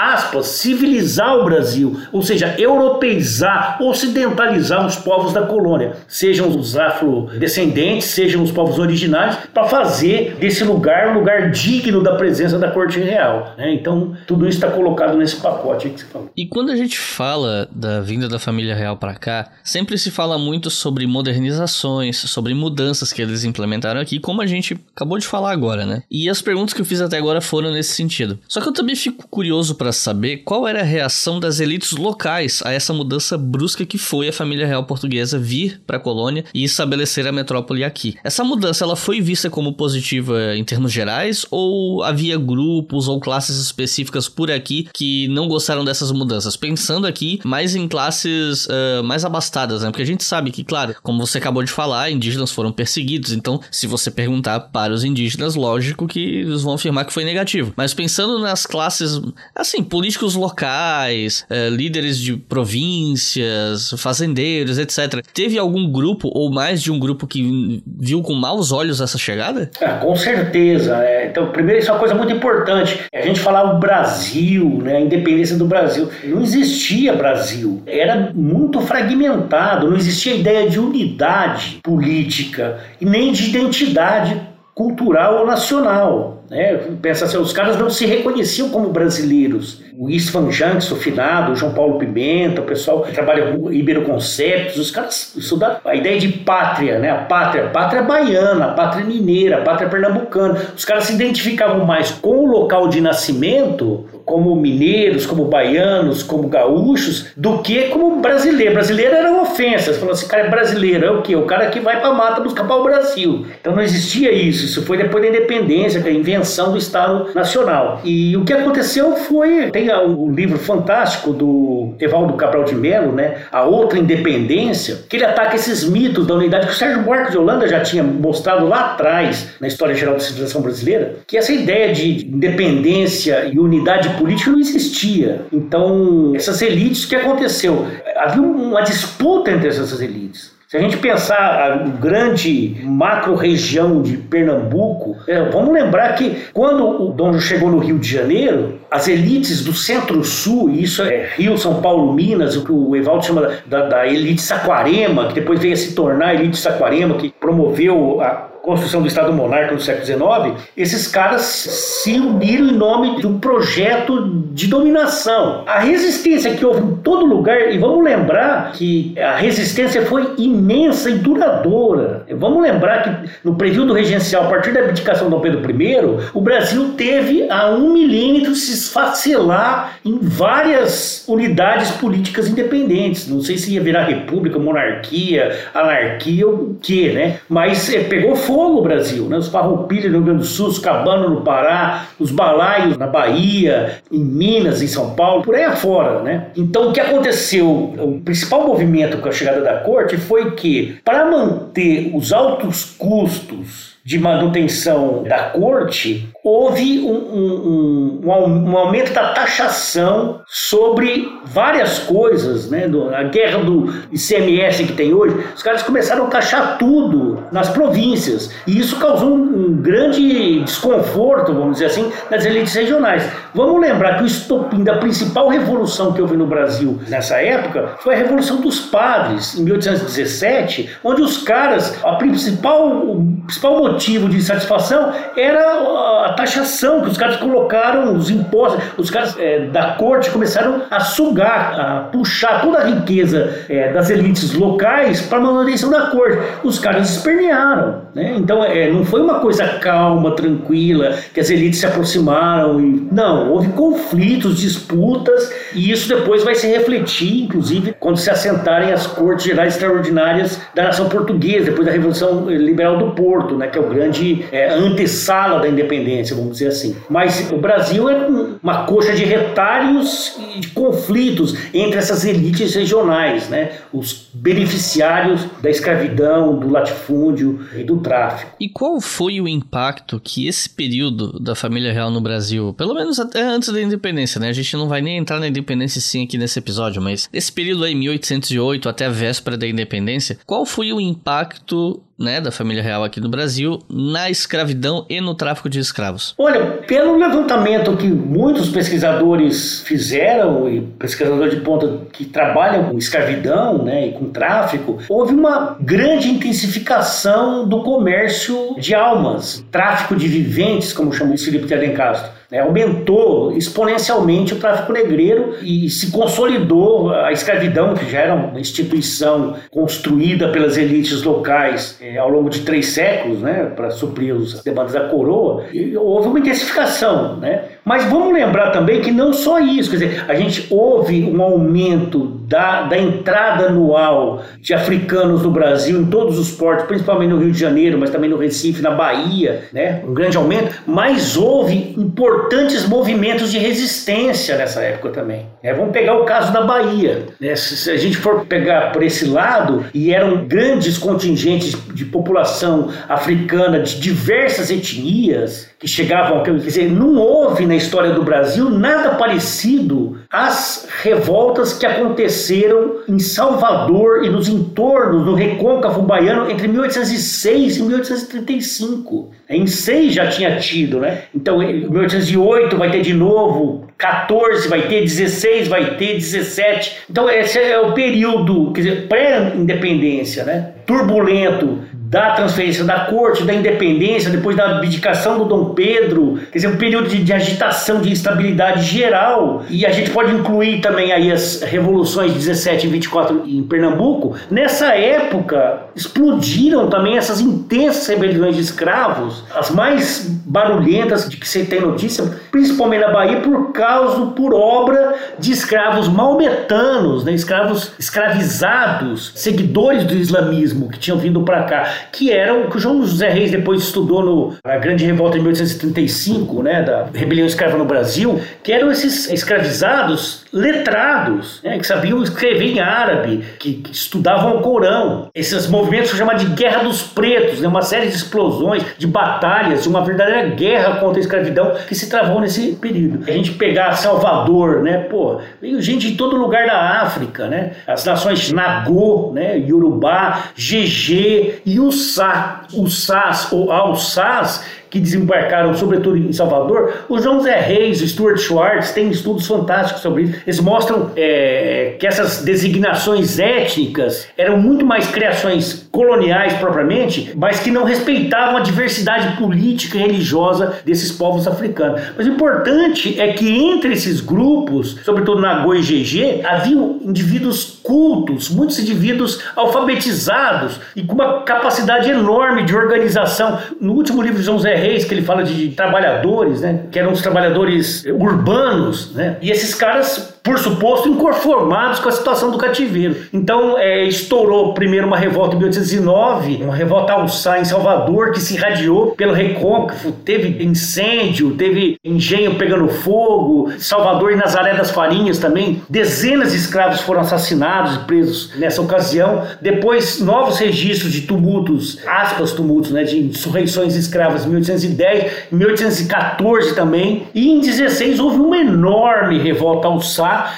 civilizar o Brasil, ou seja, europeizar, ocidentalizar os povos da colônia, sejam os afrodescendentes, sejam os povos originários, para fazer desse lugar um lugar digno da presença da corte real. Né? Então, tudo isso está colocado nesse pacote que você falou. E quando a gente fala da vinda da família real para cá, sempre se fala muito sobre modernizações, sobre mudanças que eles implementaram aqui, como a gente acabou de falar agora, né? E as perguntas que eu fiz até agora foram nesse sentido. Só que eu também fico curioso para saber qual era a reação das elites locais a essa mudança brusca que foi a família real portuguesa vir para a colônia e estabelecer a metrópole aqui. Essa mudança ela foi vista como positiva em termos gerais ou havia grupos ou classes específicas por aqui que não gostaram dessas mudanças? Pensando aqui mais em classes uh, mais abastadas, né? Porque a gente sabe que, claro, como você acabou de falar, indígenas foram perseguidos. Então, se você perguntar para os indígenas, lógico que eles vão afirmar que foi negativo. Mas pensando nas classes, assim, políticos locais, uh, líderes de províncias, fazendeiros, etc. Teve algum grupo ou mais de um grupo que viu com maus olhos essa chegada? Ah, com certeza. É. Então, primeiro, isso é uma coisa muito importante. A gente falava o Brasil, né, a independência do Brasil. Não existia Brasil. Era muito fragmentado. Não existia ideia de unidade política e nem de identidade cultural ou nacional. Né? Pensa assim, os caras não se reconheciam como brasileiros o Istvan Janks, o finado, o João Paulo Pimenta, o pessoal que trabalha com Iberoconceptos, os caras estudam a ideia de pátria, né? A pátria, a pátria baiana, a pátria mineira, a pátria pernambucana. Os caras se identificavam mais com o local de nascimento, como mineiros, como baianos, como gaúchos, do que como brasileiro. Brasileiro era uma ofensa. Você falou assim, cara é brasileiro, é o quê? O cara que vai pra mata buscar para o Brasil. Então não existia isso. Isso foi depois da independência, da invenção do Estado Nacional. E o que aconteceu foi. Tem um livro fantástico do Evaldo Cabral de Melo, né? A Outra Independência, que ele ataca esses mitos da unidade que o Sérgio Buarque de Holanda já tinha mostrado lá atrás na história geral da civilização brasileira, que essa ideia de independência e unidade política não existia. Então, essas elites, o que aconteceu? Havia uma disputa entre essas elites. Se a gente pensar a grande macro-região de Pernambuco, é, vamos lembrar que quando o Dom chegou no Rio de Janeiro, as elites do centro-sul, isso é Rio, São Paulo, Minas, o que o Evaldo chama da, da elite saquarema, que depois veio a se tornar a elite saquarema, que promoveu a construção do Estado monarca no século XIX, esses caras se uniram em nome de um projeto de dominação. A resistência que houve em todo lugar, e vamos lembrar que a resistência foi imensa e duradoura. Vamos lembrar que no período regencial, a partir da abdicação de Dom Pedro I, o Brasil teve a um milímetro se esfacelar em várias unidades políticas independentes. Não sei se ia virar república, monarquia, anarquia o que, né? Mas é, pegou fogo fogo o Brasil, né? Os farroupilhas no Rio Grande do Sul, os cabanos no Pará, os balaios na Bahia, em Minas, em São Paulo, por aí afora, né? Então o que aconteceu, o principal movimento com a chegada da corte foi que para manter os altos custos de manutenção da corte, houve um, um, um, um, aumento da taxação sobre várias coisas, né? A guerra do ICMS que tem hoje, os caras começaram a taxar tudo nas províncias e isso causou um, grande desconforto, vamos dizer assim, nas elites regionais. Vamos lembrar que o estopim da principal revolução que houve no Brasil nessa época foi a Revolução dos Padres, em 1817, onde os caras, a principal, o principal motivo de insatisfação era a taxação que os caras colocaram, os impostos, os caras é, da corte começaram a sugar, a puxar toda a riqueza é, das elites locais para a manutenção da corte. Os caras espernearam. Né? Então é, não foi uma coisa calma, tranquila, que as elites se aproximaram. E... Não, houve conflitos, disputas, e isso depois vai se refletir, inclusive, quando se assentarem as cortes gerais extraordinárias da nação portuguesa, depois da Revolução Liberal do Porto, né, que é o grande é, antessala da independência vamos dizer assim. Mas o Brasil é uma coxa de retalhos e de conflitos entre essas elites regionais, né? os beneficiários da escravidão, do latifúndio e do tráfico. E qual foi o impacto que esse período da família real no Brasil, pelo menos até antes da independência, né? A gente não vai nem entrar na independência sim aqui nesse episódio, mas esse período aí, 1808 até a véspera da independência, qual foi o impacto né, da família real aqui no Brasil na escravidão e no tráfico de escravos? Olha, pelo levantamento que muitos pesquisadores fizeram e pesquisadores de ponta que trabalham com escravidão, né, e com tráfico, houve uma grande intensificação do comércio de almas, tráfico de viventes, como chamou Felipe de Alencastro. Né, aumentou exponencialmente o tráfico negreiro e se consolidou a escravidão, que já era uma instituição construída pelas elites locais é, ao longo de três séculos, né, para suprir as demandas da coroa, houve uma intensificação. Né? Mas vamos lembrar também que não só isso, quer dizer, a gente houve um aumento da, da entrada anual de africanos no Brasil, em todos os portos, principalmente no Rio de Janeiro, mas também no Recife, na Bahia, né? um grande aumento, mas houve importantes movimentos de resistência nessa época também. É, vamos pegar o caso da Bahia. Né? Se, se a gente for pegar por esse lado, e eram grandes contingentes de população africana de diversas etnias, que chegavam, quer dizer, não houve na história do Brasil nada parecido às revoltas que aconteceram em Salvador e nos entornos do recôncavo baiano entre 1806 e 1835. Em 6 já tinha tido, né? Então, em 1808 vai ter de novo, 14 vai ter, 16 vai ter, 17. Então, esse é o período, quer dizer, pré-independência, né? Turbulento da transferência da corte, da independência, depois da abdicação do Dom Pedro, quer dizer, um período de, de, agitação, de instabilidade geral. E a gente pode incluir também aí as revoluções 17 e 24 em Pernambuco. Nessa época, explodiram também essas intensas rebeliões de escravos, as mais barulhentas de que você tem notícia, principalmente na Bahia, por causa, por obra de escravos maometanos, né? escravos escravizados, seguidores do islamismo que tinham vindo para cá que eram que o João José Reis depois estudou no, na grande revolta de 1835, né, da rebelião escrava no Brasil, que eram esses escravizados letrados, né, que sabiam escrever em árabe, que, que estudavam o Corão. Esses movimentos são chamados de Guerra dos Pretos, né, uma série de explosões, de batalhas, de uma verdadeira guerra contra a escravidão que se travou nesse período. A gente pegar Salvador, né, pô, veio gente de todo lugar da África, né, as nações Nagô, né, Yorubá, GG e o Sá, o SAS ou Al-Sás que desembarcaram, sobretudo em Salvador, o João Zé Reis, o Stuart Schwartz, têm estudos fantásticos sobre isso. Eles mostram é, que essas designações étnicas eram muito mais criações coloniais propriamente, mas que não respeitavam a diversidade política e religiosa desses povos africanos. Mas o importante é que entre esses grupos, sobretudo na Goi e GG, haviam indivíduos cultos, muitos indivíduos alfabetizados e com uma capacidade enorme de organização. No último livro de João Zé Reis, que ele fala de trabalhadores, né? Que eram os trabalhadores urbanos, né? E esses caras, por suposto, inconformados com a situação do cativeiro. Então, é, estourou primeiro uma revolta em 1809, uma revolta alçá em Salvador, que se irradiou pelo recôncavo, teve incêndio, teve engenho pegando fogo, Salvador e Nazaré das Farinhas também. Dezenas de escravos foram assassinados e presos nessa ocasião. Depois, novos registros de tumultos, aspas tumultos, né? De insurreições escravas em 1810, em 1814 também, e em 16 houve uma enorme revolta ao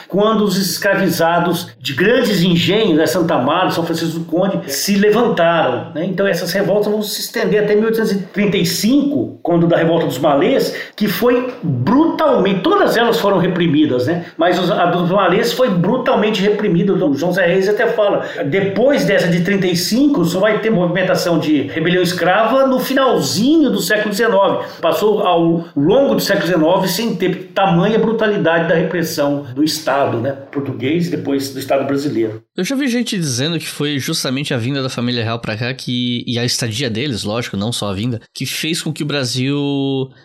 Quando os escravizados de grandes engenhos, né, Santa Amaro, São Francisco do Conde, se levantaram. Né? Então essas revoltas vão se estender até 1835, quando da revolta dos malês, que foi brutalmente, todas elas foram reprimidas, né? mas a dos malês foi brutalmente reprimida. O João Zé Reis até fala, depois dessa de 35, só vai ter movimentação de rebelião escrava no finalzinho do século XIX. Passou ao longo do século XIX sem ter tamanha brutalidade da repressão do Estado né, português e depois do Estado brasileiro. Eu já vi gente dizendo que foi justamente a vinda da família real para cá que e a estadia deles, lógico, não só a vinda, que fez com que o Brasil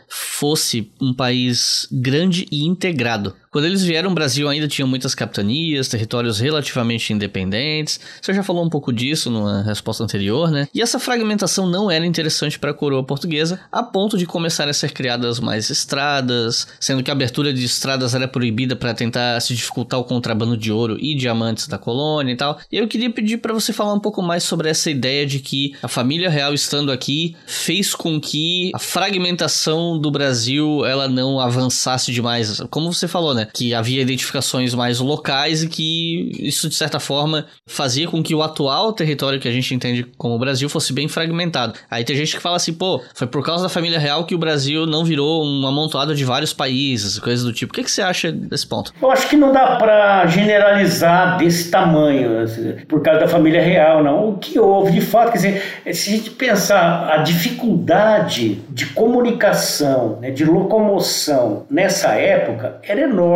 fosse um país grande e integrado. Quando eles vieram, o Brasil ainda tinha muitas capitanias, territórios relativamente independentes. Você já falou um pouco disso numa resposta anterior, né? E essa fragmentação não era interessante para a coroa portuguesa, a ponto de começar a ser criadas mais estradas, sendo que a abertura de estradas era proibida para tentar se dificultar o contrabando de ouro e diamantes da colônia e tal. E eu queria pedir para você falar um pouco mais sobre essa ideia de que a família real estando aqui fez com que a fragmentação do Brasil ela não avançasse demais. Como você falou, né? Né? Que havia identificações mais locais e que isso, de certa forma, fazia com que o atual território que a gente entende como Brasil fosse bem fragmentado. Aí tem gente que fala assim, pô, foi por causa da família real que o Brasil não virou um amontoado de vários países, coisas do tipo. O que, que você acha desse ponto? Eu acho que não dá para generalizar desse tamanho, assim, por causa da família real, não. O que houve, de fato, quer dizer, se a gente pensar a dificuldade de comunicação, né, de locomoção nessa época, era enorme.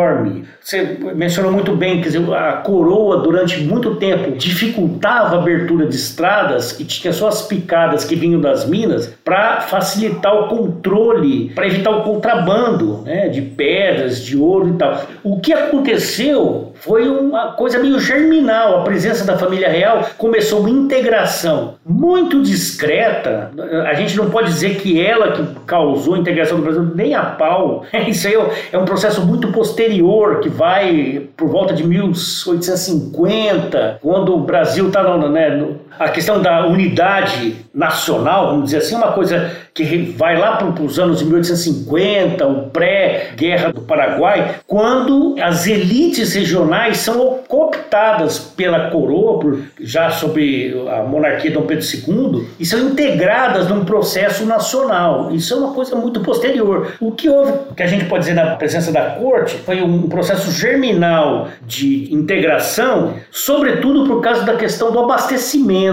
Você mencionou muito bem, dizer, a coroa durante muito tempo dificultava a abertura de estradas e tinha só as picadas que vinham das minas para facilitar o controle, para evitar o contrabando né, de pedras, de ouro e tal. O que aconteceu foi uma coisa meio germinal. A presença da família real começou uma integração muito discreta. A gente não pode dizer que ela que causou a integração do Brasil, nem a pau. Isso aí é um processo muito posterior, que vai por volta de 1850, quando o Brasil está né, a questão da unidade nacional, vamos dizer assim, uma coisa que vai lá para os anos de 1850, o pré-guerra do Paraguai, quando as elites regionais são cooptadas pela coroa, por, já sob a monarquia de Dom Pedro II, e são integradas num processo nacional. Isso é uma coisa muito posterior. O que houve, que a gente pode dizer na presença da corte, foi um processo germinal de integração, sobretudo por causa da questão do abastecimento.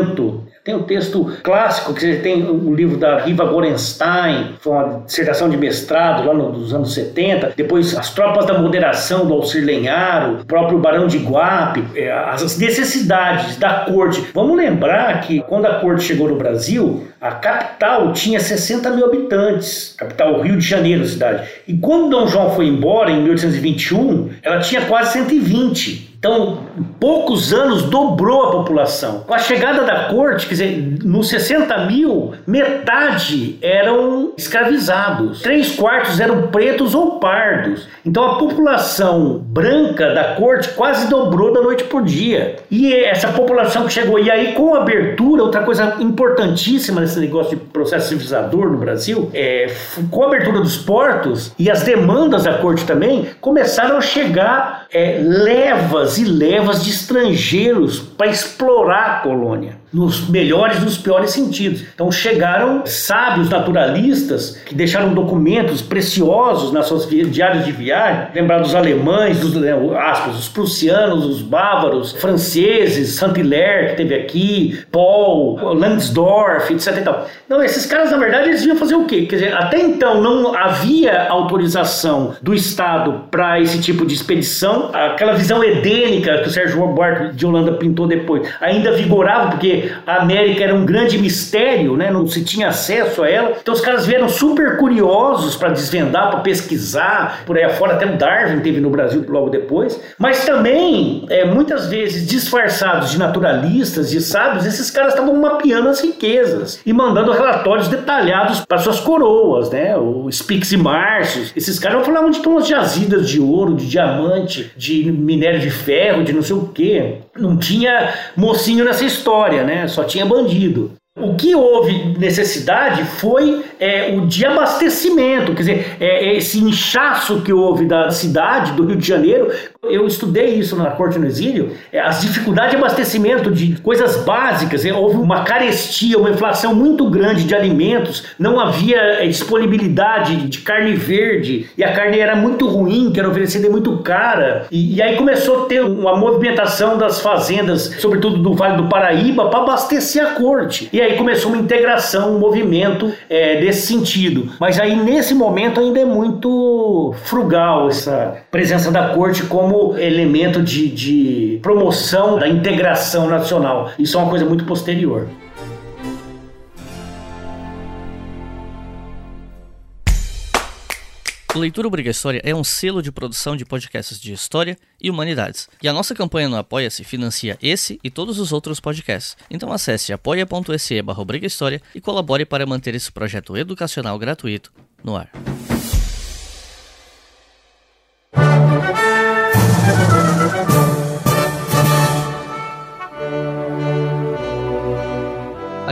Tem um texto clássico, que tem um livro da Riva Gorenstein, foi uma dissertação de mestrado lá nos anos 70. Depois, As Tropas da Moderação, do Alcir Lenharo, o próprio Barão de Guape, é, as necessidades da corte. Vamos lembrar que quando a corte chegou no Brasil, a capital tinha 60 mil habitantes, capital Rio de Janeiro, cidade. E quando Dom João foi embora, em 1821, ela tinha quase 120. Então, em poucos anos dobrou a população. Com a chegada da corte, quer dizer, nos 60 mil, metade eram escravizados, três quartos eram pretos ou pardos. Então, a população branca da corte quase dobrou da noite por dia. E essa população que chegou, e aí com a abertura, outra coisa importantíssima nesse negócio de processo civilizador no Brasil, é, com a abertura dos portos e as demandas da corte também, começaram a chegar é, levas e levas de estrangeiros para explorar a colônia nos melhores e nos piores sentidos. Então chegaram sábios naturalistas que deixaram documentos preciosos nas suas diários de viagem, lembrar dos alemães, dos né, aspas, os prussianos, os bávaros, franceses, Saint-Hilaire que teve aqui, Paul, Langsdorff, etc. Então esses caras na verdade eles iam fazer o quê? Quer dizer, até então não havia autorização do Estado para esse tipo de expedição. Aquela visão edênica que o Sérgio Buarque de Holanda pintou depois ainda vigorava porque a América era um grande mistério, né? não se tinha acesso a ela. Então os caras vieram super curiosos para desvendar, para pesquisar, por aí afora. Até o Darwin teve no Brasil logo depois. Mas também, é, muitas vezes, disfarçados de naturalistas, de sábios, esses caras estavam mapeando as riquezas e mandando relatórios detalhados para suas coroas, né? O Spix e Márcios. Esses caras falar onde estão as jazidas de ouro, de diamante, de minério de ferro, de não sei o quê. Não tinha mocinho nessa história, né? Só tinha bandido. O que houve necessidade foi é, o de abastecimento, quer dizer, é, esse inchaço que houve da cidade, do Rio de Janeiro, eu estudei isso na Corte no Exílio, é, as dificuldades de abastecimento de coisas básicas, é, houve uma carestia, uma inflação muito grande de alimentos, não havia é, disponibilidade de carne verde, e a carne era muito ruim, que era oferecida muito cara, e, e aí começou a ter uma movimentação das fazendas, sobretudo do Vale do Paraíba, para abastecer a corte. E aí começou uma integração, um movimento é, desse sentido. Mas aí nesse momento ainda é muito frugal essa presença da corte como elemento de, de promoção da integração nacional. Isso é uma coisa muito posterior. Leitura Obrigatória é um selo de produção de podcasts de história e humanidades. E a nossa campanha no Apoia-se financia esse e todos os outros podcasts. Então acesse apoia.se barra e colabore para manter esse projeto educacional gratuito no ar.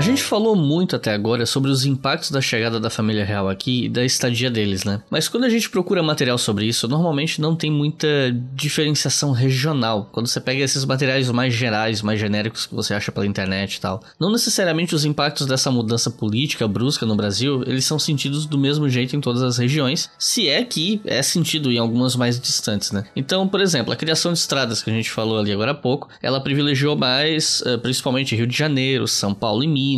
Gente gente falou muito até agora sobre os impactos da chegada da família real aqui e da estadia deles, né? Mas quando a gente procura material sobre isso, normalmente não tem muita diferenciação regional. Quando você pega esses materiais mais gerais, mais genéricos que você acha pela internet e tal, não necessariamente os impactos dessa mudança política brusca no Brasil, eles são sentidos do mesmo jeito em todas as regiões, se é que é sentido em algumas mais distantes, né? Então, por exemplo, a criação de estradas que a gente falou ali agora há pouco, ela privilegiou mais, eh, principalmente Rio de Janeiro, São Paulo e Minas,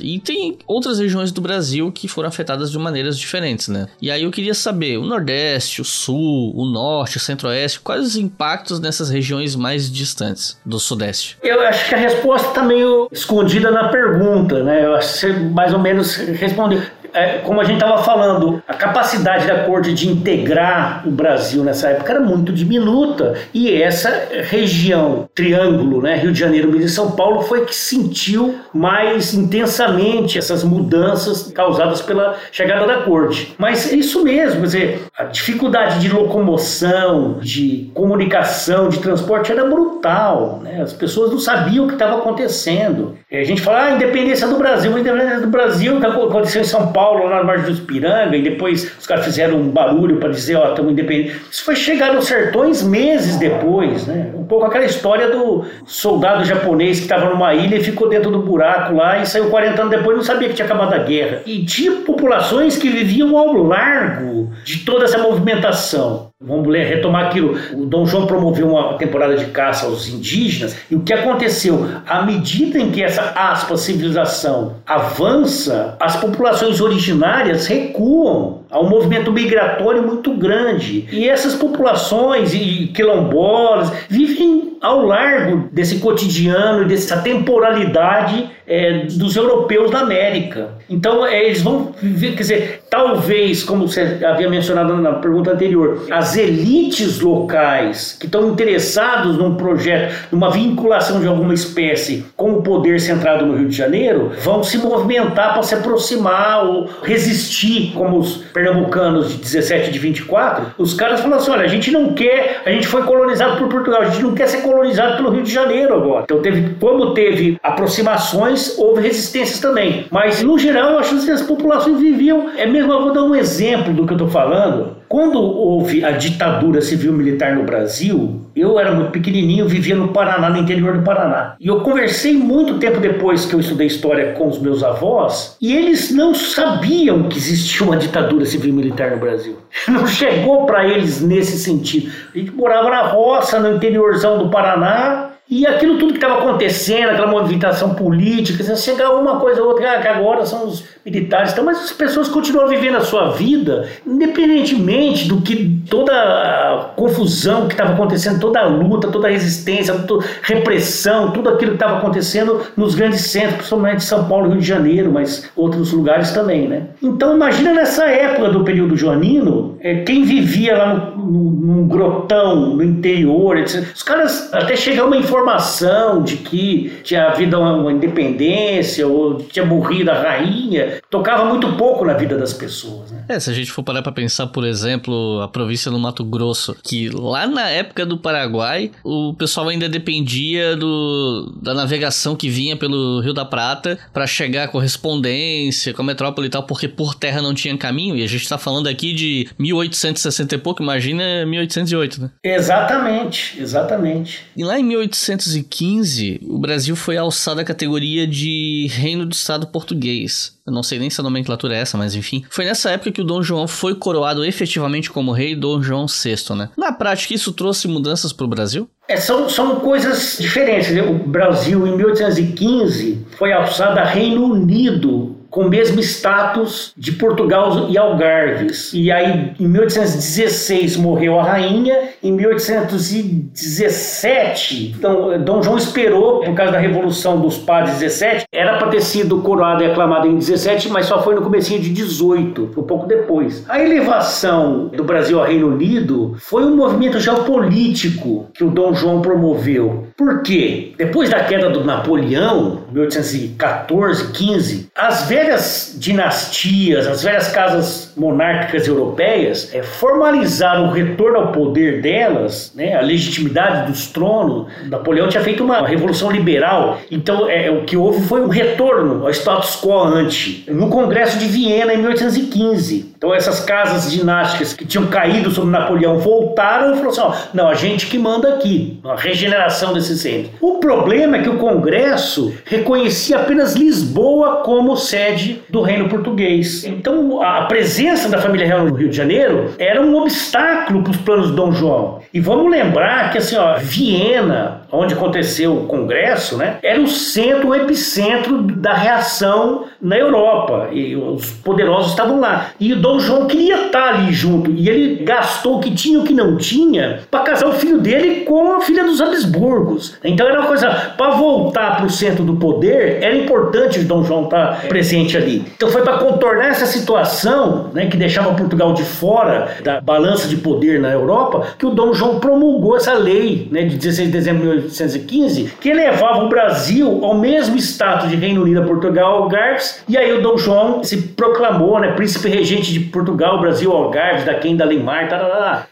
e tem outras regiões do Brasil que foram afetadas de maneiras diferentes, né? E aí eu queria saber, o Nordeste, o Sul, o Norte, o Centro-Oeste, quais os impactos nessas regiões mais distantes do Sudeste? Eu acho que a resposta está meio escondida na pergunta, né? Eu acho que mais ou menos respondeu é, como a gente estava falando, a capacidade da corte de integrar o Brasil nessa época era muito diminuta e essa região, triângulo, né, Rio de Janeiro, Minas e São Paulo, foi que sentiu mais intensamente essas mudanças causadas pela chegada da corte. Mas é isso mesmo, quer dizer, a dificuldade de locomoção, de comunicação, de transporte era brutal. Né? As pessoas não sabiam o que estava acontecendo. E a gente fala, ah, independência do Brasil, a independência do Brasil que aconteceu em São Paulo lá na margem do Ipiranga, e depois os caras fizeram um barulho para dizer, ó, estamos independentes. Isso foi chegar nos sertões meses depois, né? Um pouco aquela história do soldado japonês que estava numa ilha e ficou dentro do buraco lá e saiu 40 anos depois não sabia que tinha acabado a guerra. E tinha populações que viviam ao largo de toda essa movimentação. Vamos ler, retomar aquilo. O Dom João promoveu uma temporada de caça aos indígenas e o que aconteceu? À medida em que essa aspa civilização avança, as populações originárias recuam. Há um movimento migratório muito grande. E essas populações e quilombolas vivem ao largo desse cotidiano dessa temporalidade é, dos europeus da América. Então, é, eles vão viver, quer dizer, talvez, como você havia mencionado na pergunta anterior, as elites locais que estão interessados num projeto, numa vinculação de alguma espécie com o poder centrado no Rio de Janeiro, vão se movimentar para se aproximar ou resistir, como os pernambucanos de 17 de 24. Os caras falam assim: olha, a gente não quer, a gente foi colonizado por Portugal, a gente não quer ser colonizado pelo Rio de Janeiro agora. Então, teve, como teve aproximações, houve resistências também. Mas, no geral, eu acho que as populações viviam. É mesmo, eu vou dar um exemplo do que eu estou falando. Quando houve a ditadura civil-militar no Brasil, eu era muito pequenininho, vivia no Paraná, no interior do Paraná. E eu conversei muito tempo depois que eu estudei história com os meus avós, e eles não sabiam que existia uma ditadura civil-militar no Brasil. Não chegou para eles nesse sentido. A gente morava na roça, no interiorzão do Paraná, e aquilo tudo que estava acontecendo, aquela movimentação política, chegava uma coisa ou outra, ah, que agora são os militares, então, mas as pessoas continuam vivendo a sua vida, independentemente do que toda a confusão que estava acontecendo, toda a luta, toda a resistência, toda a repressão, tudo aquilo que estava acontecendo nos grandes centros, principalmente São Paulo, Rio de Janeiro, mas outros lugares também, né? Então imagina nessa época do período joanino, é, quem vivia lá no, no, num grotão, no interior, etc. Os caras até chegaram uma informação informação de que tinha havido uma independência ou tinha morrido a rainha, tocava muito pouco na vida das pessoas. Né? É, se a gente for parar para pensar, por exemplo, a província do Mato Grosso, que lá na época do Paraguai, o pessoal ainda dependia do, da navegação que vinha pelo Rio da Prata para chegar a correspondência com a metrópole e tal, porque por terra não tinha caminho, e a gente tá falando aqui de 1860 e pouco, imagina 1808, né? Exatamente, exatamente. E lá em 1800 1915, o Brasil foi alçado à categoria de Reino do Estado Português. Eu não sei nem se a nomenclatura é essa, mas enfim. Foi nessa época que o Dom João foi coroado efetivamente como rei Dom João VI, né? Na prática, isso trouxe mudanças para o Brasil? É, são, são coisas diferentes. O Brasil, em 1815, foi alçado a Reino Unido com o mesmo status de Portugal e Algarves. E aí, em 1816, morreu a rainha, em 1817, então, Dom João esperou, por causa da Revolução dos Padres 17, era para ter sido coroado e aclamado em 17, mas só foi no comecinho de 18, um pouco depois. A elevação do Brasil ao Reino Unido foi um movimento geopolítico que o Dom João promoveu. Por quê? Depois da queda do Napoleão, 1814, 15, as velhas dinastias, as velhas casas monárquicas europeias é, formalizaram o retorno ao poder delas, né, a legitimidade dos tronos. Napoleão tinha feito uma revolução liberal, então é, o que houve foi um retorno ao status quo ante. No Congresso de Viena, em 1815, então essas casas dinásticas que tinham caído sobre Napoleão voltaram e falaram assim, ó, não, a gente que manda aqui, a regeneração desse centro. O problema é que o Congresso reconhecia apenas Lisboa como sede do reino português. Então a presença da família real no Rio de Janeiro era um obstáculo para os planos de Dom João. E vamos lembrar que assim, ó, Viena, onde aconteceu o Congresso, né, era o centro, o epicentro da reação na Europa. E os poderosos estavam lá. E o Dom João queria estar ali junto. E ele gastou o que tinha e o que não tinha para casar o filho dele com a filha dos Habsburgos. Então era uma coisa, para voltar para o centro do poder, era importante o Dom João estar presente ali. Então foi para contornar essa situação, né, que deixava Portugal de fora da balança de poder na Europa, que o Dom João promulgou essa lei né, de 16 de dezembro de 1815, que elevava o Brasil ao mesmo status de Reino Unido, Portugal, Algarves, e aí o Dom João se proclamou né, príncipe regente de Portugal, Brasil, Algarves, da Quem da Leimar,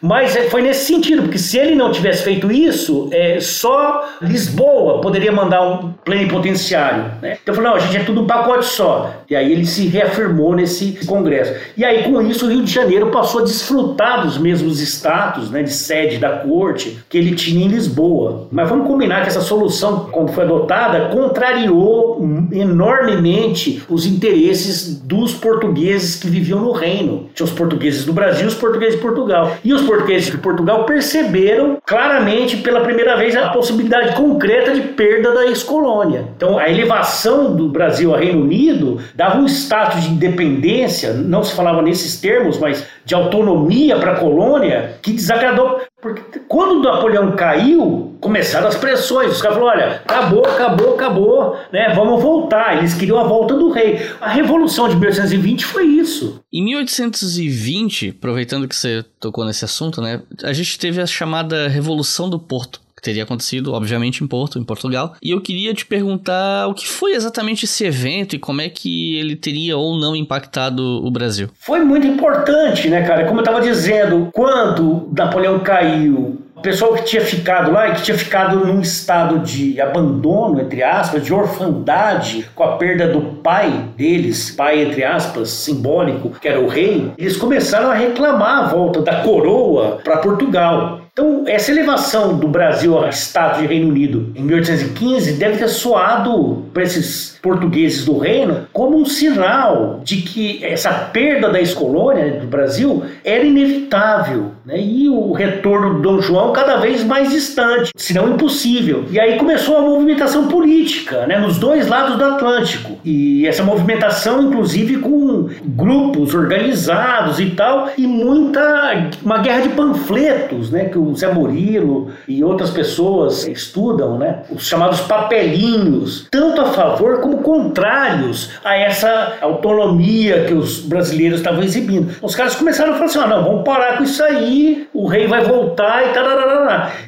mas é, foi nesse sentido, porque se ele não tivesse feito isso, é, só Lisboa poderia mandar um plenipotenciário. Né? Então falou, não, a gente é tudo um pacote só. E aí ele se reafirmou nesse congresso. E aí com isso o Rio de Janeiro passou a desfrutar dos mesmos status né, de sede da corte que ele tinha em Lisboa. Mas vamos combinar que essa solução, quando foi adotada, contrariou enormemente os interesses dos portugueses que viviam no reino. Tinha os portugueses do Brasil e os portugueses de Portugal. E os portugueses de Portugal perceberam claramente pela primeira vez a possibilidade concreta de perda da ex-colônia. Então a elevação do Brasil ao Reino Unido dava um status de independência, não se falava nesses termos, mas de autonomia para a colônia, que desagradou. Porque quando Napoleão caiu, começaram as pressões. Os caras falaram: olha, acabou, acabou, acabou, né? Vamos voltar. Eles queriam a volta do rei. A Revolução de 1820 foi isso. Em 1820, aproveitando que você tocou nesse assunto, né? A gente teve a chamada Revolução do Porto que teria acontecido, obviamente, em Porto, em Portugal. E eu queria te perguntar o que foi exatamente esse evento e como é que ele teria ou não impactado o Brasil. Foi muito importante, né, cara? Como eu estava dizendo, quando Napoleão caiu, o pessoal que tinha ficado lá, que tinha ficado num estado de abandono, entre aspas, de orfandade, com a perda do pai deles, pai, entre aspas, simbólico, que era o rei, eles começaram a reclamar a volta da coroa para Portugal. Então, essa elevação do Brasil ao Estado de Reino Unido em 1815 deve ter soado para esses portugueses do reino como um sinal de que essa perda da ex-colônia do Brasil era inevitável. Né? E o retorno do Dom João cada vez mais distante, se não impossível. E aí começou a movimentação política né? nos dois lados do Atlântico. E essa movimentação, inclusive, com grupos organizados e tal, e muita. uma guerra de panfletos, né? Que o Zé Murilo e outras pessoas estudam, né? Os chamados papelinhos, tanto a favor como contrários a essa autonomia que os brasileiros estavam exibindo. Os caras começaram a falar assim: ah, não, vamos parar com isso aí, o rei vai voltar e tal.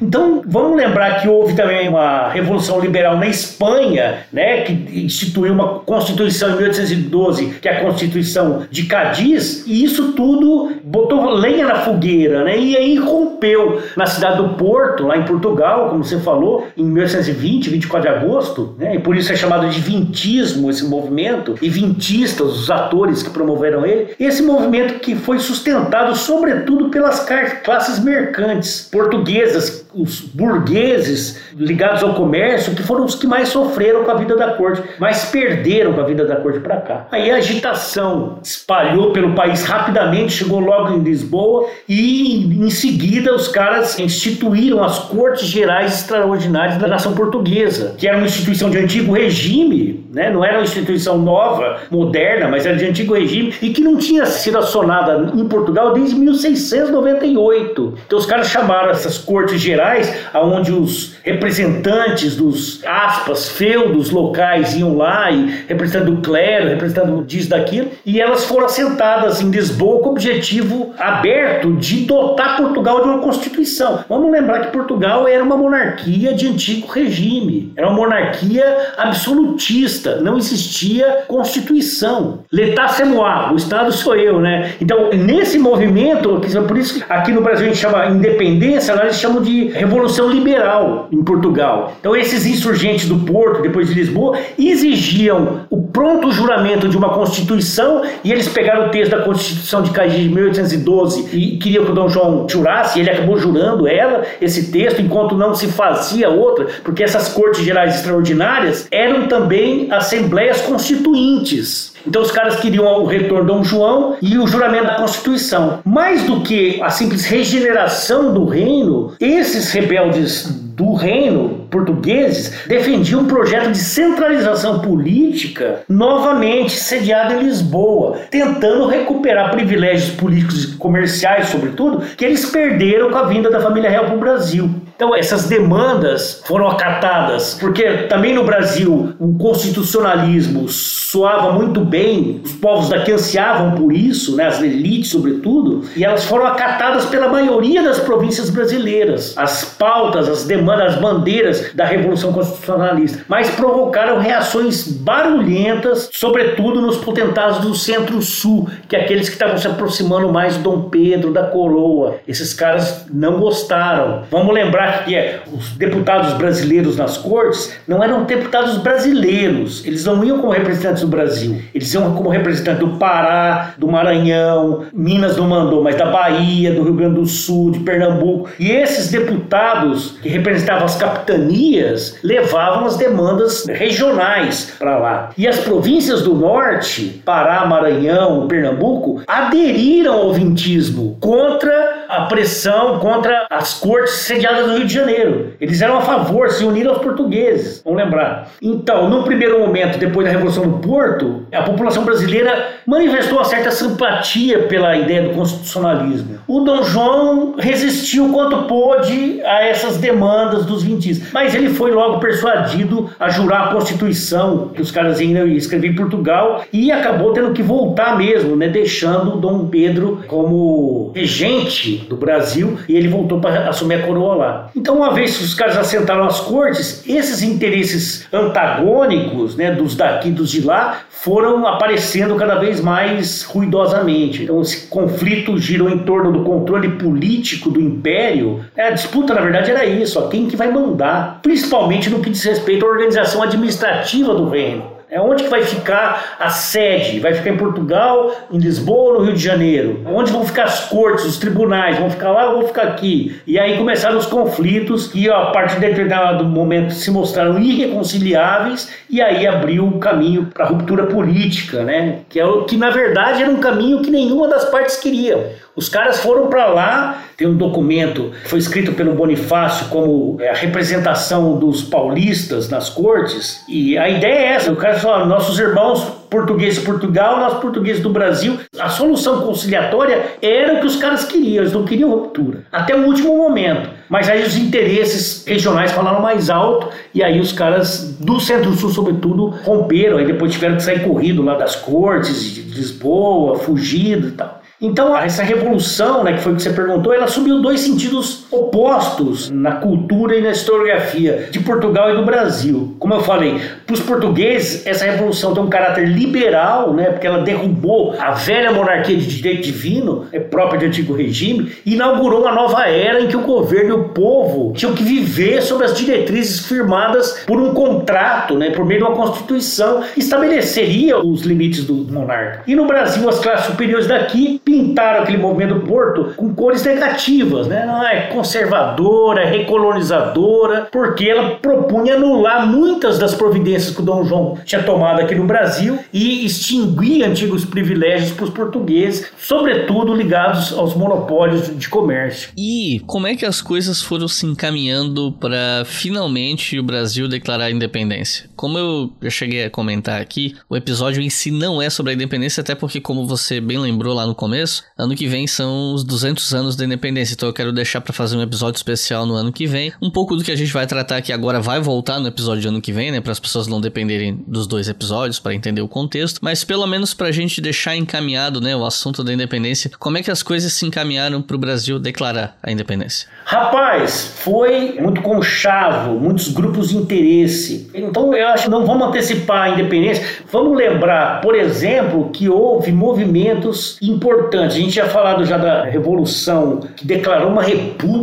Então, vamos lembrar que houve também uma revolução liberal na Espanha, né? Que instituiu uma constituição em 1812, que é a Constituição de Cadiz, e isso tudo botou lenha na fogueira, né? E aí rompeu na cidade do Porto, lá em Portugal, como você falou, em 1820, 24 de agosto, né? E por isso é chamado de vintismo esse movimento, e vintistas, os atores que promoveram ele. Esse movimento que foi sustentado sobretudo pelas classes mercantes portuguesas, os burgueses ligados ao comércio, que foram os que mais sofreram com a vida da corte, mais perderam com a vida da corte para cá. Aí a agitação espalhou pelo país rapidamente, chegou logo em Lisboa e em seguida os caras instituíram as Cortes Gerais Extraordinárias da nação portuguesa, que era uma instituição de antigo regime, né? não era uma instituição nova, moderna, mas era de antigo regime e que não tinha sido acionada em Portugal desde 1698. Então os caras chamaram essas Cortes Gerais Gerais, onde os representantes dos aspas, feudos locais iam lá e representando o clero, representando disso, daquilo, e elas foram assentadas em Lisboa com o objetivo aberto de dotar Portugal de uma constituição. Vamos lembrar que Portugal era uma monarquia de antigo regime, era uma monarquia absolutista, não existia constituição. L'État c'est moi, o Estado sou eu, né? Então, nesse movimento, por isso que aqui no Brasil a gente chama independência, lá eles chamam de Revolução Liberal em Portugal. Então, esses insurgentes do Porto, depois de Lisboa, exigiam o pronto juramento de uma Constituição e eles pegaram o texto da Constituição de Caxias de 1812 e queriam que o Dom João jurasse, e ele acabou jurando ela, esse texto, enquanto não se fazia outra, porque essas cortes gerais extraordinárias eram também assembleias constituintes. Então os caras queriam o retorno de Dom João e o juramento da Constituição. Mais do que a simples regeneração do reino, esses rebeldes do reino portugueses defendiam um projeto de centralização política novamente sediado em Lisboa, tentando recuperar privilégios políticos e comerciais, sobretudo, que eles perderam com a vinda da família real para o Brasil. Então, essas demandas foram acatadas, porque também no Brasil o constitucionalismo soava muito bem, os povos daqui ansiavam por isso, né, as elites, sobretudo, e elas foram acatadas pela maioria das províncias brasileiras. As pautas, as demandas, as bandeiras da Revolução Constitucionalista, mas provocaram reações barulhentas, sobretudo nos potentados do Centro-Sul, que é aqueles que estavam se aproximando mais do Dom Pedro, da coroa. Esses caras não gostaram. Vamos lembrar que é, os deputados brasileiros nas cortes não eram deputados brasileiros, eles não iam como representantes do Brasil, eles iam como representantes do Pará, do Maranhão, Minas não mandou, mas da Bahia, do Rio Grande do Sul, de Pernambuco. E esses deputados que representavam as capitanias levavam as demandas regionais para lá. E as províncias do norte, Pará, Maranhão, Pernambuco, aderiram ao vintismo contra a pressão, contra as cortes sediadas no Rio de Janeiro. Eles eram a favor, se uniram aos portugueses, vamos lembrar. Então, no primeiro momento, depois da Revolução do Porto, a população brasileira manifestou uma certa simpatia pela ideia do constitucionalismo. O Dom João resistiu quanto pôde a essas demandas dos vintis, mas ele foi logo persuadido a jurar a Constituição que os caras iam escrever em Portugal e acabou tendo que voltar mesmo, né, deixando Dom Pedro como regente do Brasil e ele voltou para assumir a coroa lá. Então, uma vez que os caras assentaram as cortes, esses interesses antagônicos, né, dos daqui e dos de lá, foram aparecendo cada vez mais ruidosamente. Então, esse conflito girou em torno do controle político do império. É, a disputa, na verdade, era isso: ó, quem que vai mandar, principalmente no que diz respeito à organização administrativa do reino. É onde que vai ficar a sede? Vai ficar em Portugal, em Lisboa ou no Rio de Janeiro? Onde vão ficar as cortes, os tribunais? Vão ficar lá ou vão ficar aqui? E aí começaram os conflitos que a partir de determinado momento se mostraram irreconciliáveis e aí abriu o caminho para a ruptura política, né? Que é o que na verdade era um caminho que nenhuma das partes queria. Os caras foram para lá, tem um documento que foi escrito pelo Bonifácio como é, a representação dos paulistas nas cortes, e a ideia é essa: o cara falou, nossos irmãos portugueses de Portugal, nós portugueses do Brasil. A solução conciliatória era o que os caras queriam, eles não queriam ruptura, até o último momento. Mas aí os interesses regionais falaram mais alto, e aí os caras do Centro-Sul, sobretudo, romperam, aí depois tiveram que sair corrido lá das cortes, de Lisboa, fugido e tal. Então, essa revolução, né, que foi o que você perguntou, ela assumiu dois sentidos opostos na cultura e na historiografia de Portugal e do Brasil. Como eu falei, para os portugueses, essa revolução tem um caráter liberal, né, porque ela derrubou a velha monarquia de direito divino, é própria de antigo regime, e inaugurou uma nova era em que o governo e o povo tinham que viver sob as diretrizes firmadas por um contrato, né, por meio de uma constituição que estabeleceria os limites do monarca. E no Brasil, as classes superiores daqui pintaram aquele movimento do Porto com cores negativas, né? Não é conservadora, recolonizadora, porque ela propunha anular muitas das providências que o Dom João tinha tomado aqui no Brasil e extinguir antigos privilégios para os portugueses, sobretudo ligados aos monopólios de comércio. E como é que as coisas foram se encaminhando para finalmente o Brasil declarar a independência? Como eu cheguei a comentar aqui, o episódio em si não é sobre a independência, até porque, como você bem lembrou lá no começo. Ano que vem são os 200 anos da independência, então eu quero deixar para fazer fazer um episódio especial no ano que vem. Um pouco do que a gente vai tratar aqui agora vai voltar no episódio de ano que vem, né? Para as pessoas não dependerem dos dois episódios para entender o contexto, mas pelo menos para a gente deixar encaminhado, né, o assunto da independência. Como é que as coisas se encaminharam para o Brasil declarar a independência? Rapaz, foi muito conchavo, muitos grupos de interesse. Então eu acho que não vamos antecipar a independência. Vamos lembrar, por exemplo, que houve movimentos importantes. A gente tinha falado já da Revolução, que declarou uma república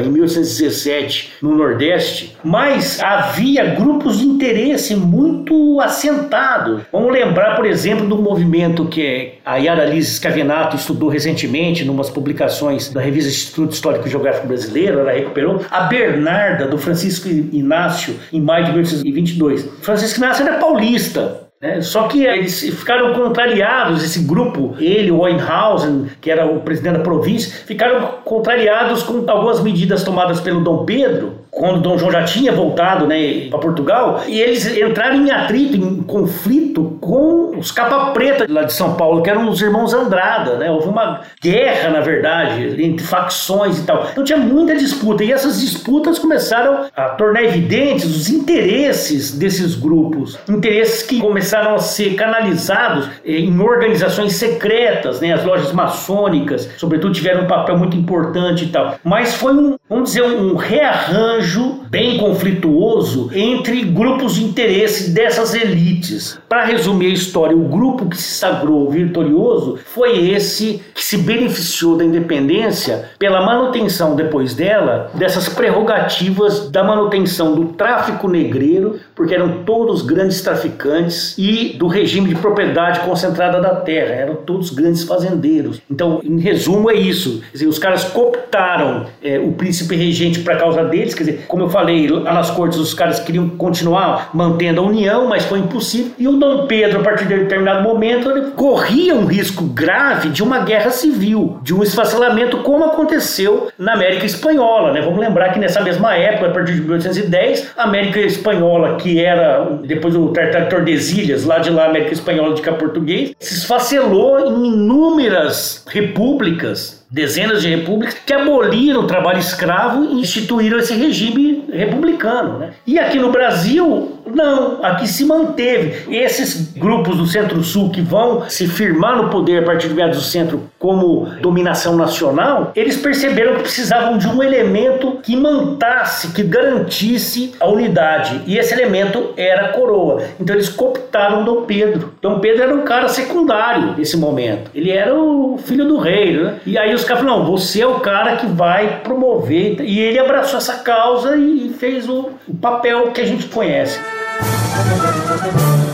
em 1817 no Nordeste, mas havia grupos de interesse muito assentados. Vamos lembrar, por exemplo, do movimento que a Yara Liz Scavenato estudou recentemente, em umas publicações da revista Instituto Histórico e Geográfico Brasileiro brasileiro, ela recuperou, a Bernarda, do Francisco Inácio, em maio de 1822. Francisco Inácio era paulista, né? Só que eles ficaram contrariados, esse grupo, ele, o Weinhausen, que era o presidente da província, ficaram contrariados com algumas medidas tomadas pelo Dom Pedro, quando Dom João já tinha voltado né, para Portugal, e eles entraram em atrito, em conflito com os capa preta lá de São Paulo, que eram os irmãos Andrada. Né? Houve uma guerra, na verdade, entre facções e tal. Então tinha muita disputa, e essas disputas começaram a tornar evidentes os interesses desses grupos, interesses que começaram a ser canalizados em organizações secretas, né? as lojas maçônicas, sobretudo, tiveram um papel muito importante e tal. Mas foi um, vamos dizer, um rearranjo arranjo bem conflituoso entre grupos de interesse dessas elites. Para resumir a história, o grupo que se sagrou vitorioso foi esse que se beneficiou da independência pela manutenção depois dela dessas prerrogativas da manutenção do tráfico negreiro, porque eram todos grandes traficantes, e do regime de propriedade concentrada da terra, eram todos grandes fazendeiros. Então, em resumo, é isso. Dizer, os caras cooptaram é, o príncipe regente para causa deles, quer dizer, como eu falei, nas cortes os caras queriam continuar mantendo a união, mas foi impossível. E o Dom Pedro, a partir de determinado momento, ele corria um risco grave de uma guerra civil, de um esfacelamento, como aconteceu na América Espanhola. Né? Vamos lembrar que nessa mesma época, a partir de 1810, a América Espanhola, que era depois o Tratado de Tordesilhas, lá de lá, a América Espanhola de cá português, se esfacelou em inúmeras repúblicas dezenas de repúblicas que aboliram o trabalho escravo e instituíram esse regime republicano. Né? E aqui no Brasil, não, aqui se manteve. Esses grupos do Centro-Sul que vão se firmar no poder a partir do meados do centro como dominação nacional, eles perceberam que precisavam de um elemento que mantasse, que garantisse a unidade. E esse elemento era a coroa. Então eles cooptaram Dom Pedro. Dom Pedro era um cara secundário nesse momento. Ele era o filho do rei. Né? E aí os caras falaram: não, você é o cara que vai promover. E ele abraçou essa causa e fez o, o papel que a gente conhece. Thank you.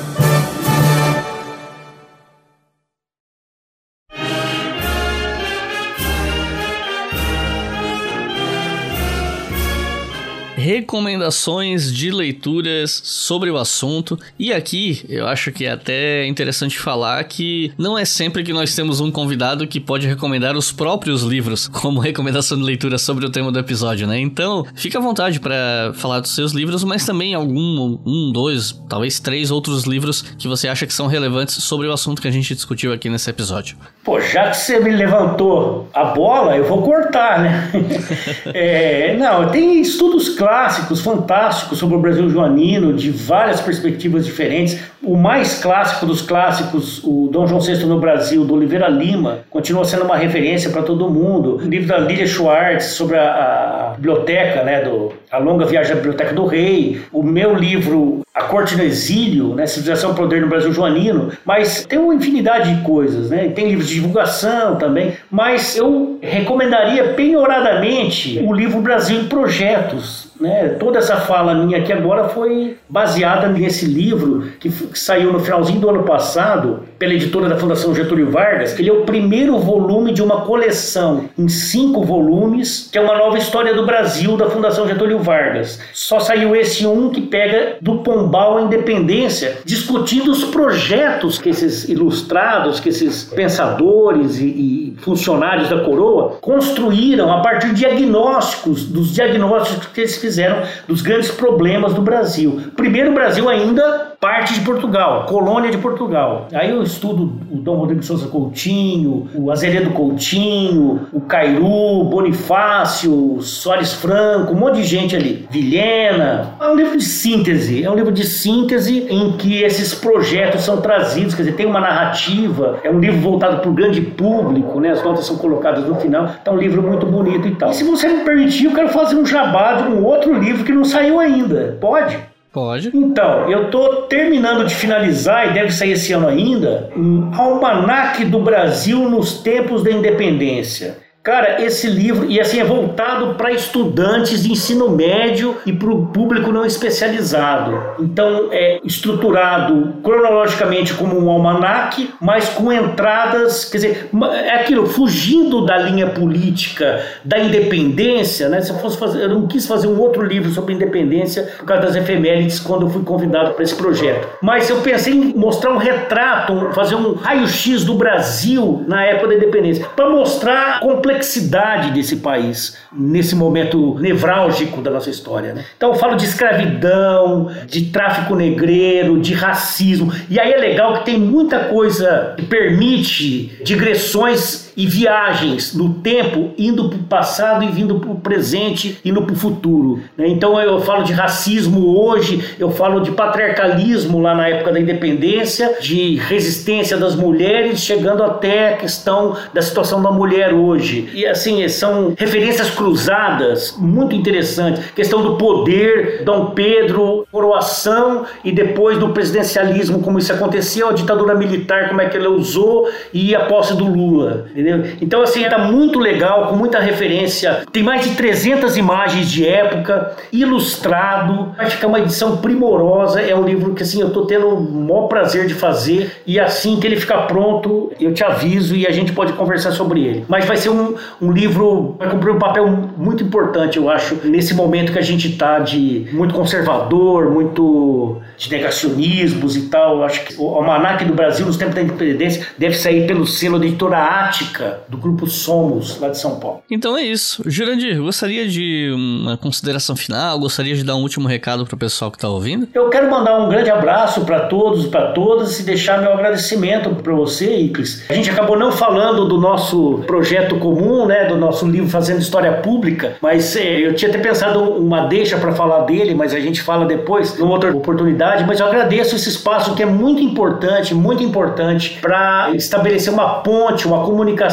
Recomendações de leituras sobre o assunto. E aqui eu acho que é até interessante falar que não é sempre que nós temos um convidado que pode recomendar os próprios livros como recomendação de leitura sobre o tema do episódio, né? Então, fica à vontade para falar dos seus livros, mas também algum, um, dois, talvez três outros livros que você acha que são relevantes sobre o assunto que a gente discutiu aqui nesse episódio. Pô, já que você me levantou a bola, eu vou cortar, né? é, não, tem estudos clássicos fantásticos sobre o Brasil joanino, de várias perspectivas diferentes. O mais clássico dos clássicos, o Dom João VI no Brasil, do Oliveira Lima, continua sendo uma referência para todo mundo. O livro da Lília Schwartz sobre a, a biblioteca, né, do, a longa viagem da Biblioteca do Rei. O meu livro a corte no exílio, né, civilização e poder no Brasil joanino, mas tem uma infinidade de coisas, né? Tem livros de divulgação também, mas eu recomendaria penhoradamente o livro Brasil em Projetos, né? Toda essa fala minha aqui agora foi baseada nesse livro que, que saiu no finalzinho do ano passado pela editora da Fundação Getúlio Vargas. Ele é o primeiro volume de uma coleção em cinco volumes, que é uma nova história do Brasil da Fundação Getúlio Vargas. Só saiu esse um que pega do Pombal à Independência, discutindo os projetos que esses ilustrados, que esses pensadores e, e funcionários da coroa construíram a partir de diagnósticos, dos diagnósticos que eles fizeram dos grandes problemas do Brasil. Primeiro, o Brasil ainda parte de Portugal, colônia de Portugal. Aí eu estudo o Dom Rodrigo Souza Coutinho, o Azeredo Coutinho, o Cairu, Bonifácio, Soares Franco, um monte de gente ali. Vilhena. É um livro de síntese, é um livro de síntese em que esses projetos são trazidos, quer dizer, tem uma narrativa, é um livro voltado para o grande público, né? As notas são colocadas no final. Então, é um livro muito bonito e tal. E se você me permitir, eu quero fazer um jabá de um outro livro que não saiu ainda. Pode? Pode. Então, eu estou terminando de finalizar, e deve sair esse ano ainda, um Almanaque do Brasil nos Tempos da Independência. Cara, esse livro, e assim, é voltado para estudantes de ensino médio e para o público não especializado. Então, é estruturado cronologicamente como um almanaque, mas com entradas, quer dizer, é aquilo, fugindo da linha política da independência, né? Se eu fosse fazer, eu não quis fazer um outro livro sobre independência por causa das efemérides quando eu fui convidado para esse projeto. Mas eu pensei em mostrar um retrato, fazer um raio-x do Brasil na época da independência, para mostrar a complexidade complexidade desse país nesse momento nevrálgico da nossa história. Né? Então eu falo de escravidão, de tráfico negreiro, de racismo. E aí é legal que tem muita coisa que permite digressões e viagens no tempo, indo para o passado e vindo para o presente, indo para o futuro. Né? Então eu falo de racismo hoje, eu falo de patriarcalismo lá na época da independência, de resistência das mulheres, chegando até a questão da situação da mulher hoje. E assim, são referências cruzadas muito interessantes. Questão do poder, Dom Pedro, coroação e depois do presidencialismo, como isso aconteceu, a ditadura militar, como é que ele usou e a posse do Lula. Entendeu? Então, assim, tá muito legal, com muita referência. Tem mais de 300 imagens de época, ilustrado. Vai ficar uma edição primorosa. É um livro que, assim, eu tô tendo o maior prazer de fazer. E assim que ele ficar pronto, eu te aviso e a gente pode conversar sobre ele. Mas vai ser um, um livro, vai cumprir um papel muito importante, eu acho, nesse momento que a gente tá de muito conservador, muito de negacionismos e tal. Eu acho que o Almanac do Brasil, nos tempos da independência, deve sair pelo selo da editora Ática do grupo Somos, lá de São Paulo. Então é isso. Jurandir, gostaria de uma consideração final? Gostaria de dar um último recado para o pessoal que está ouvindo? Eu quero mandar um grande abraço para todos e para todas e deixar meu agradecimento para você, Iclis. A gente acabou não falando do nosso projeto comum, né, do nosso livro Fazendo História Pública, mas é, eu tinha até pensado uma deixa para falar dele, mas a gente fala depois, numa outra oportunidade. Mas eu agradeço esse espaço que é muito importante, muito importante para estabelecer uma ponte, uma comunicação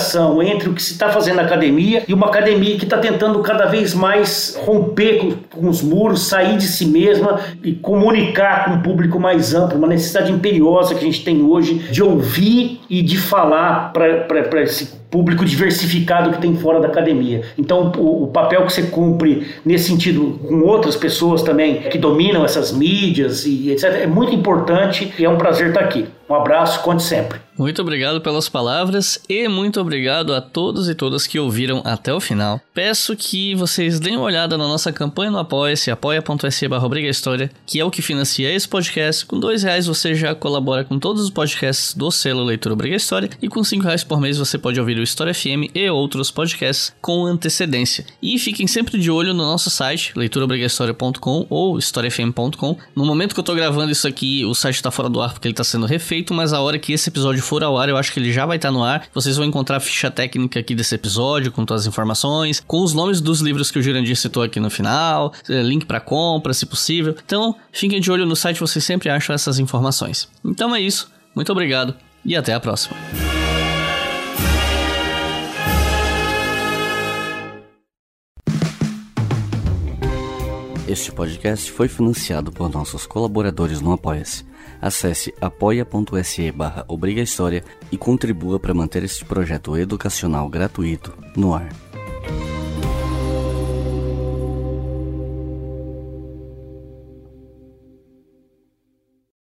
entre o que se está fazendo na academia e uma academia que está tentando cada vez mais romper com, com, os muros, sair de si mesma e comunicar com um público mais amplo, uma necessidade imperiosa que a gente tem hoje de ouvir e de falar para esse público diversificado que tem fora da academia. Então, o, o, papel que você cumpre nesse sentido com outras pessoas também que dominam essas mídias e etc. é muito importante e é um prazer estar aqui. Um abraço, conte sempre. Muito obrigado pelas palavras e muito obrigado a todos e todas que ouviram até o final. Peço que vocês deem uma olhada na nossa campanha no Apoia-se, apoia.se História, que é o que financia esse podcast. Com dois reais você já colabora com todos os podcasts do selo Leitura Briga História e com cinco reais por mês você pode ouvir o História FM e outros podcasts com antecedência. E fiquem sempre de olho no nosso site, leiturabrigahistoria.com ou historiafm.com. No momento que eu tô gravando isso aqui, o site tá fora do ar porque ele tá sendo refeito, mas a hora que esse episódio for ao ar, eu acho que ele já vai estar tá no ar. Vocês vão encontrar a ficha técnica aqui desse episódio, com todas as informações, com os nomes dos livros que o Jurandir citou aqui no final, eh, link para compra, se possível. Então, fiquem de olho no site, vocês sempre acham essas informações. Então é isso, muito obrigado e até a próxima. Este podcast foi financiado por nossos colaboradores no Apoia-se. Acesse apoia.se barra e contribua para manter este projeto educacional gratuito no ar.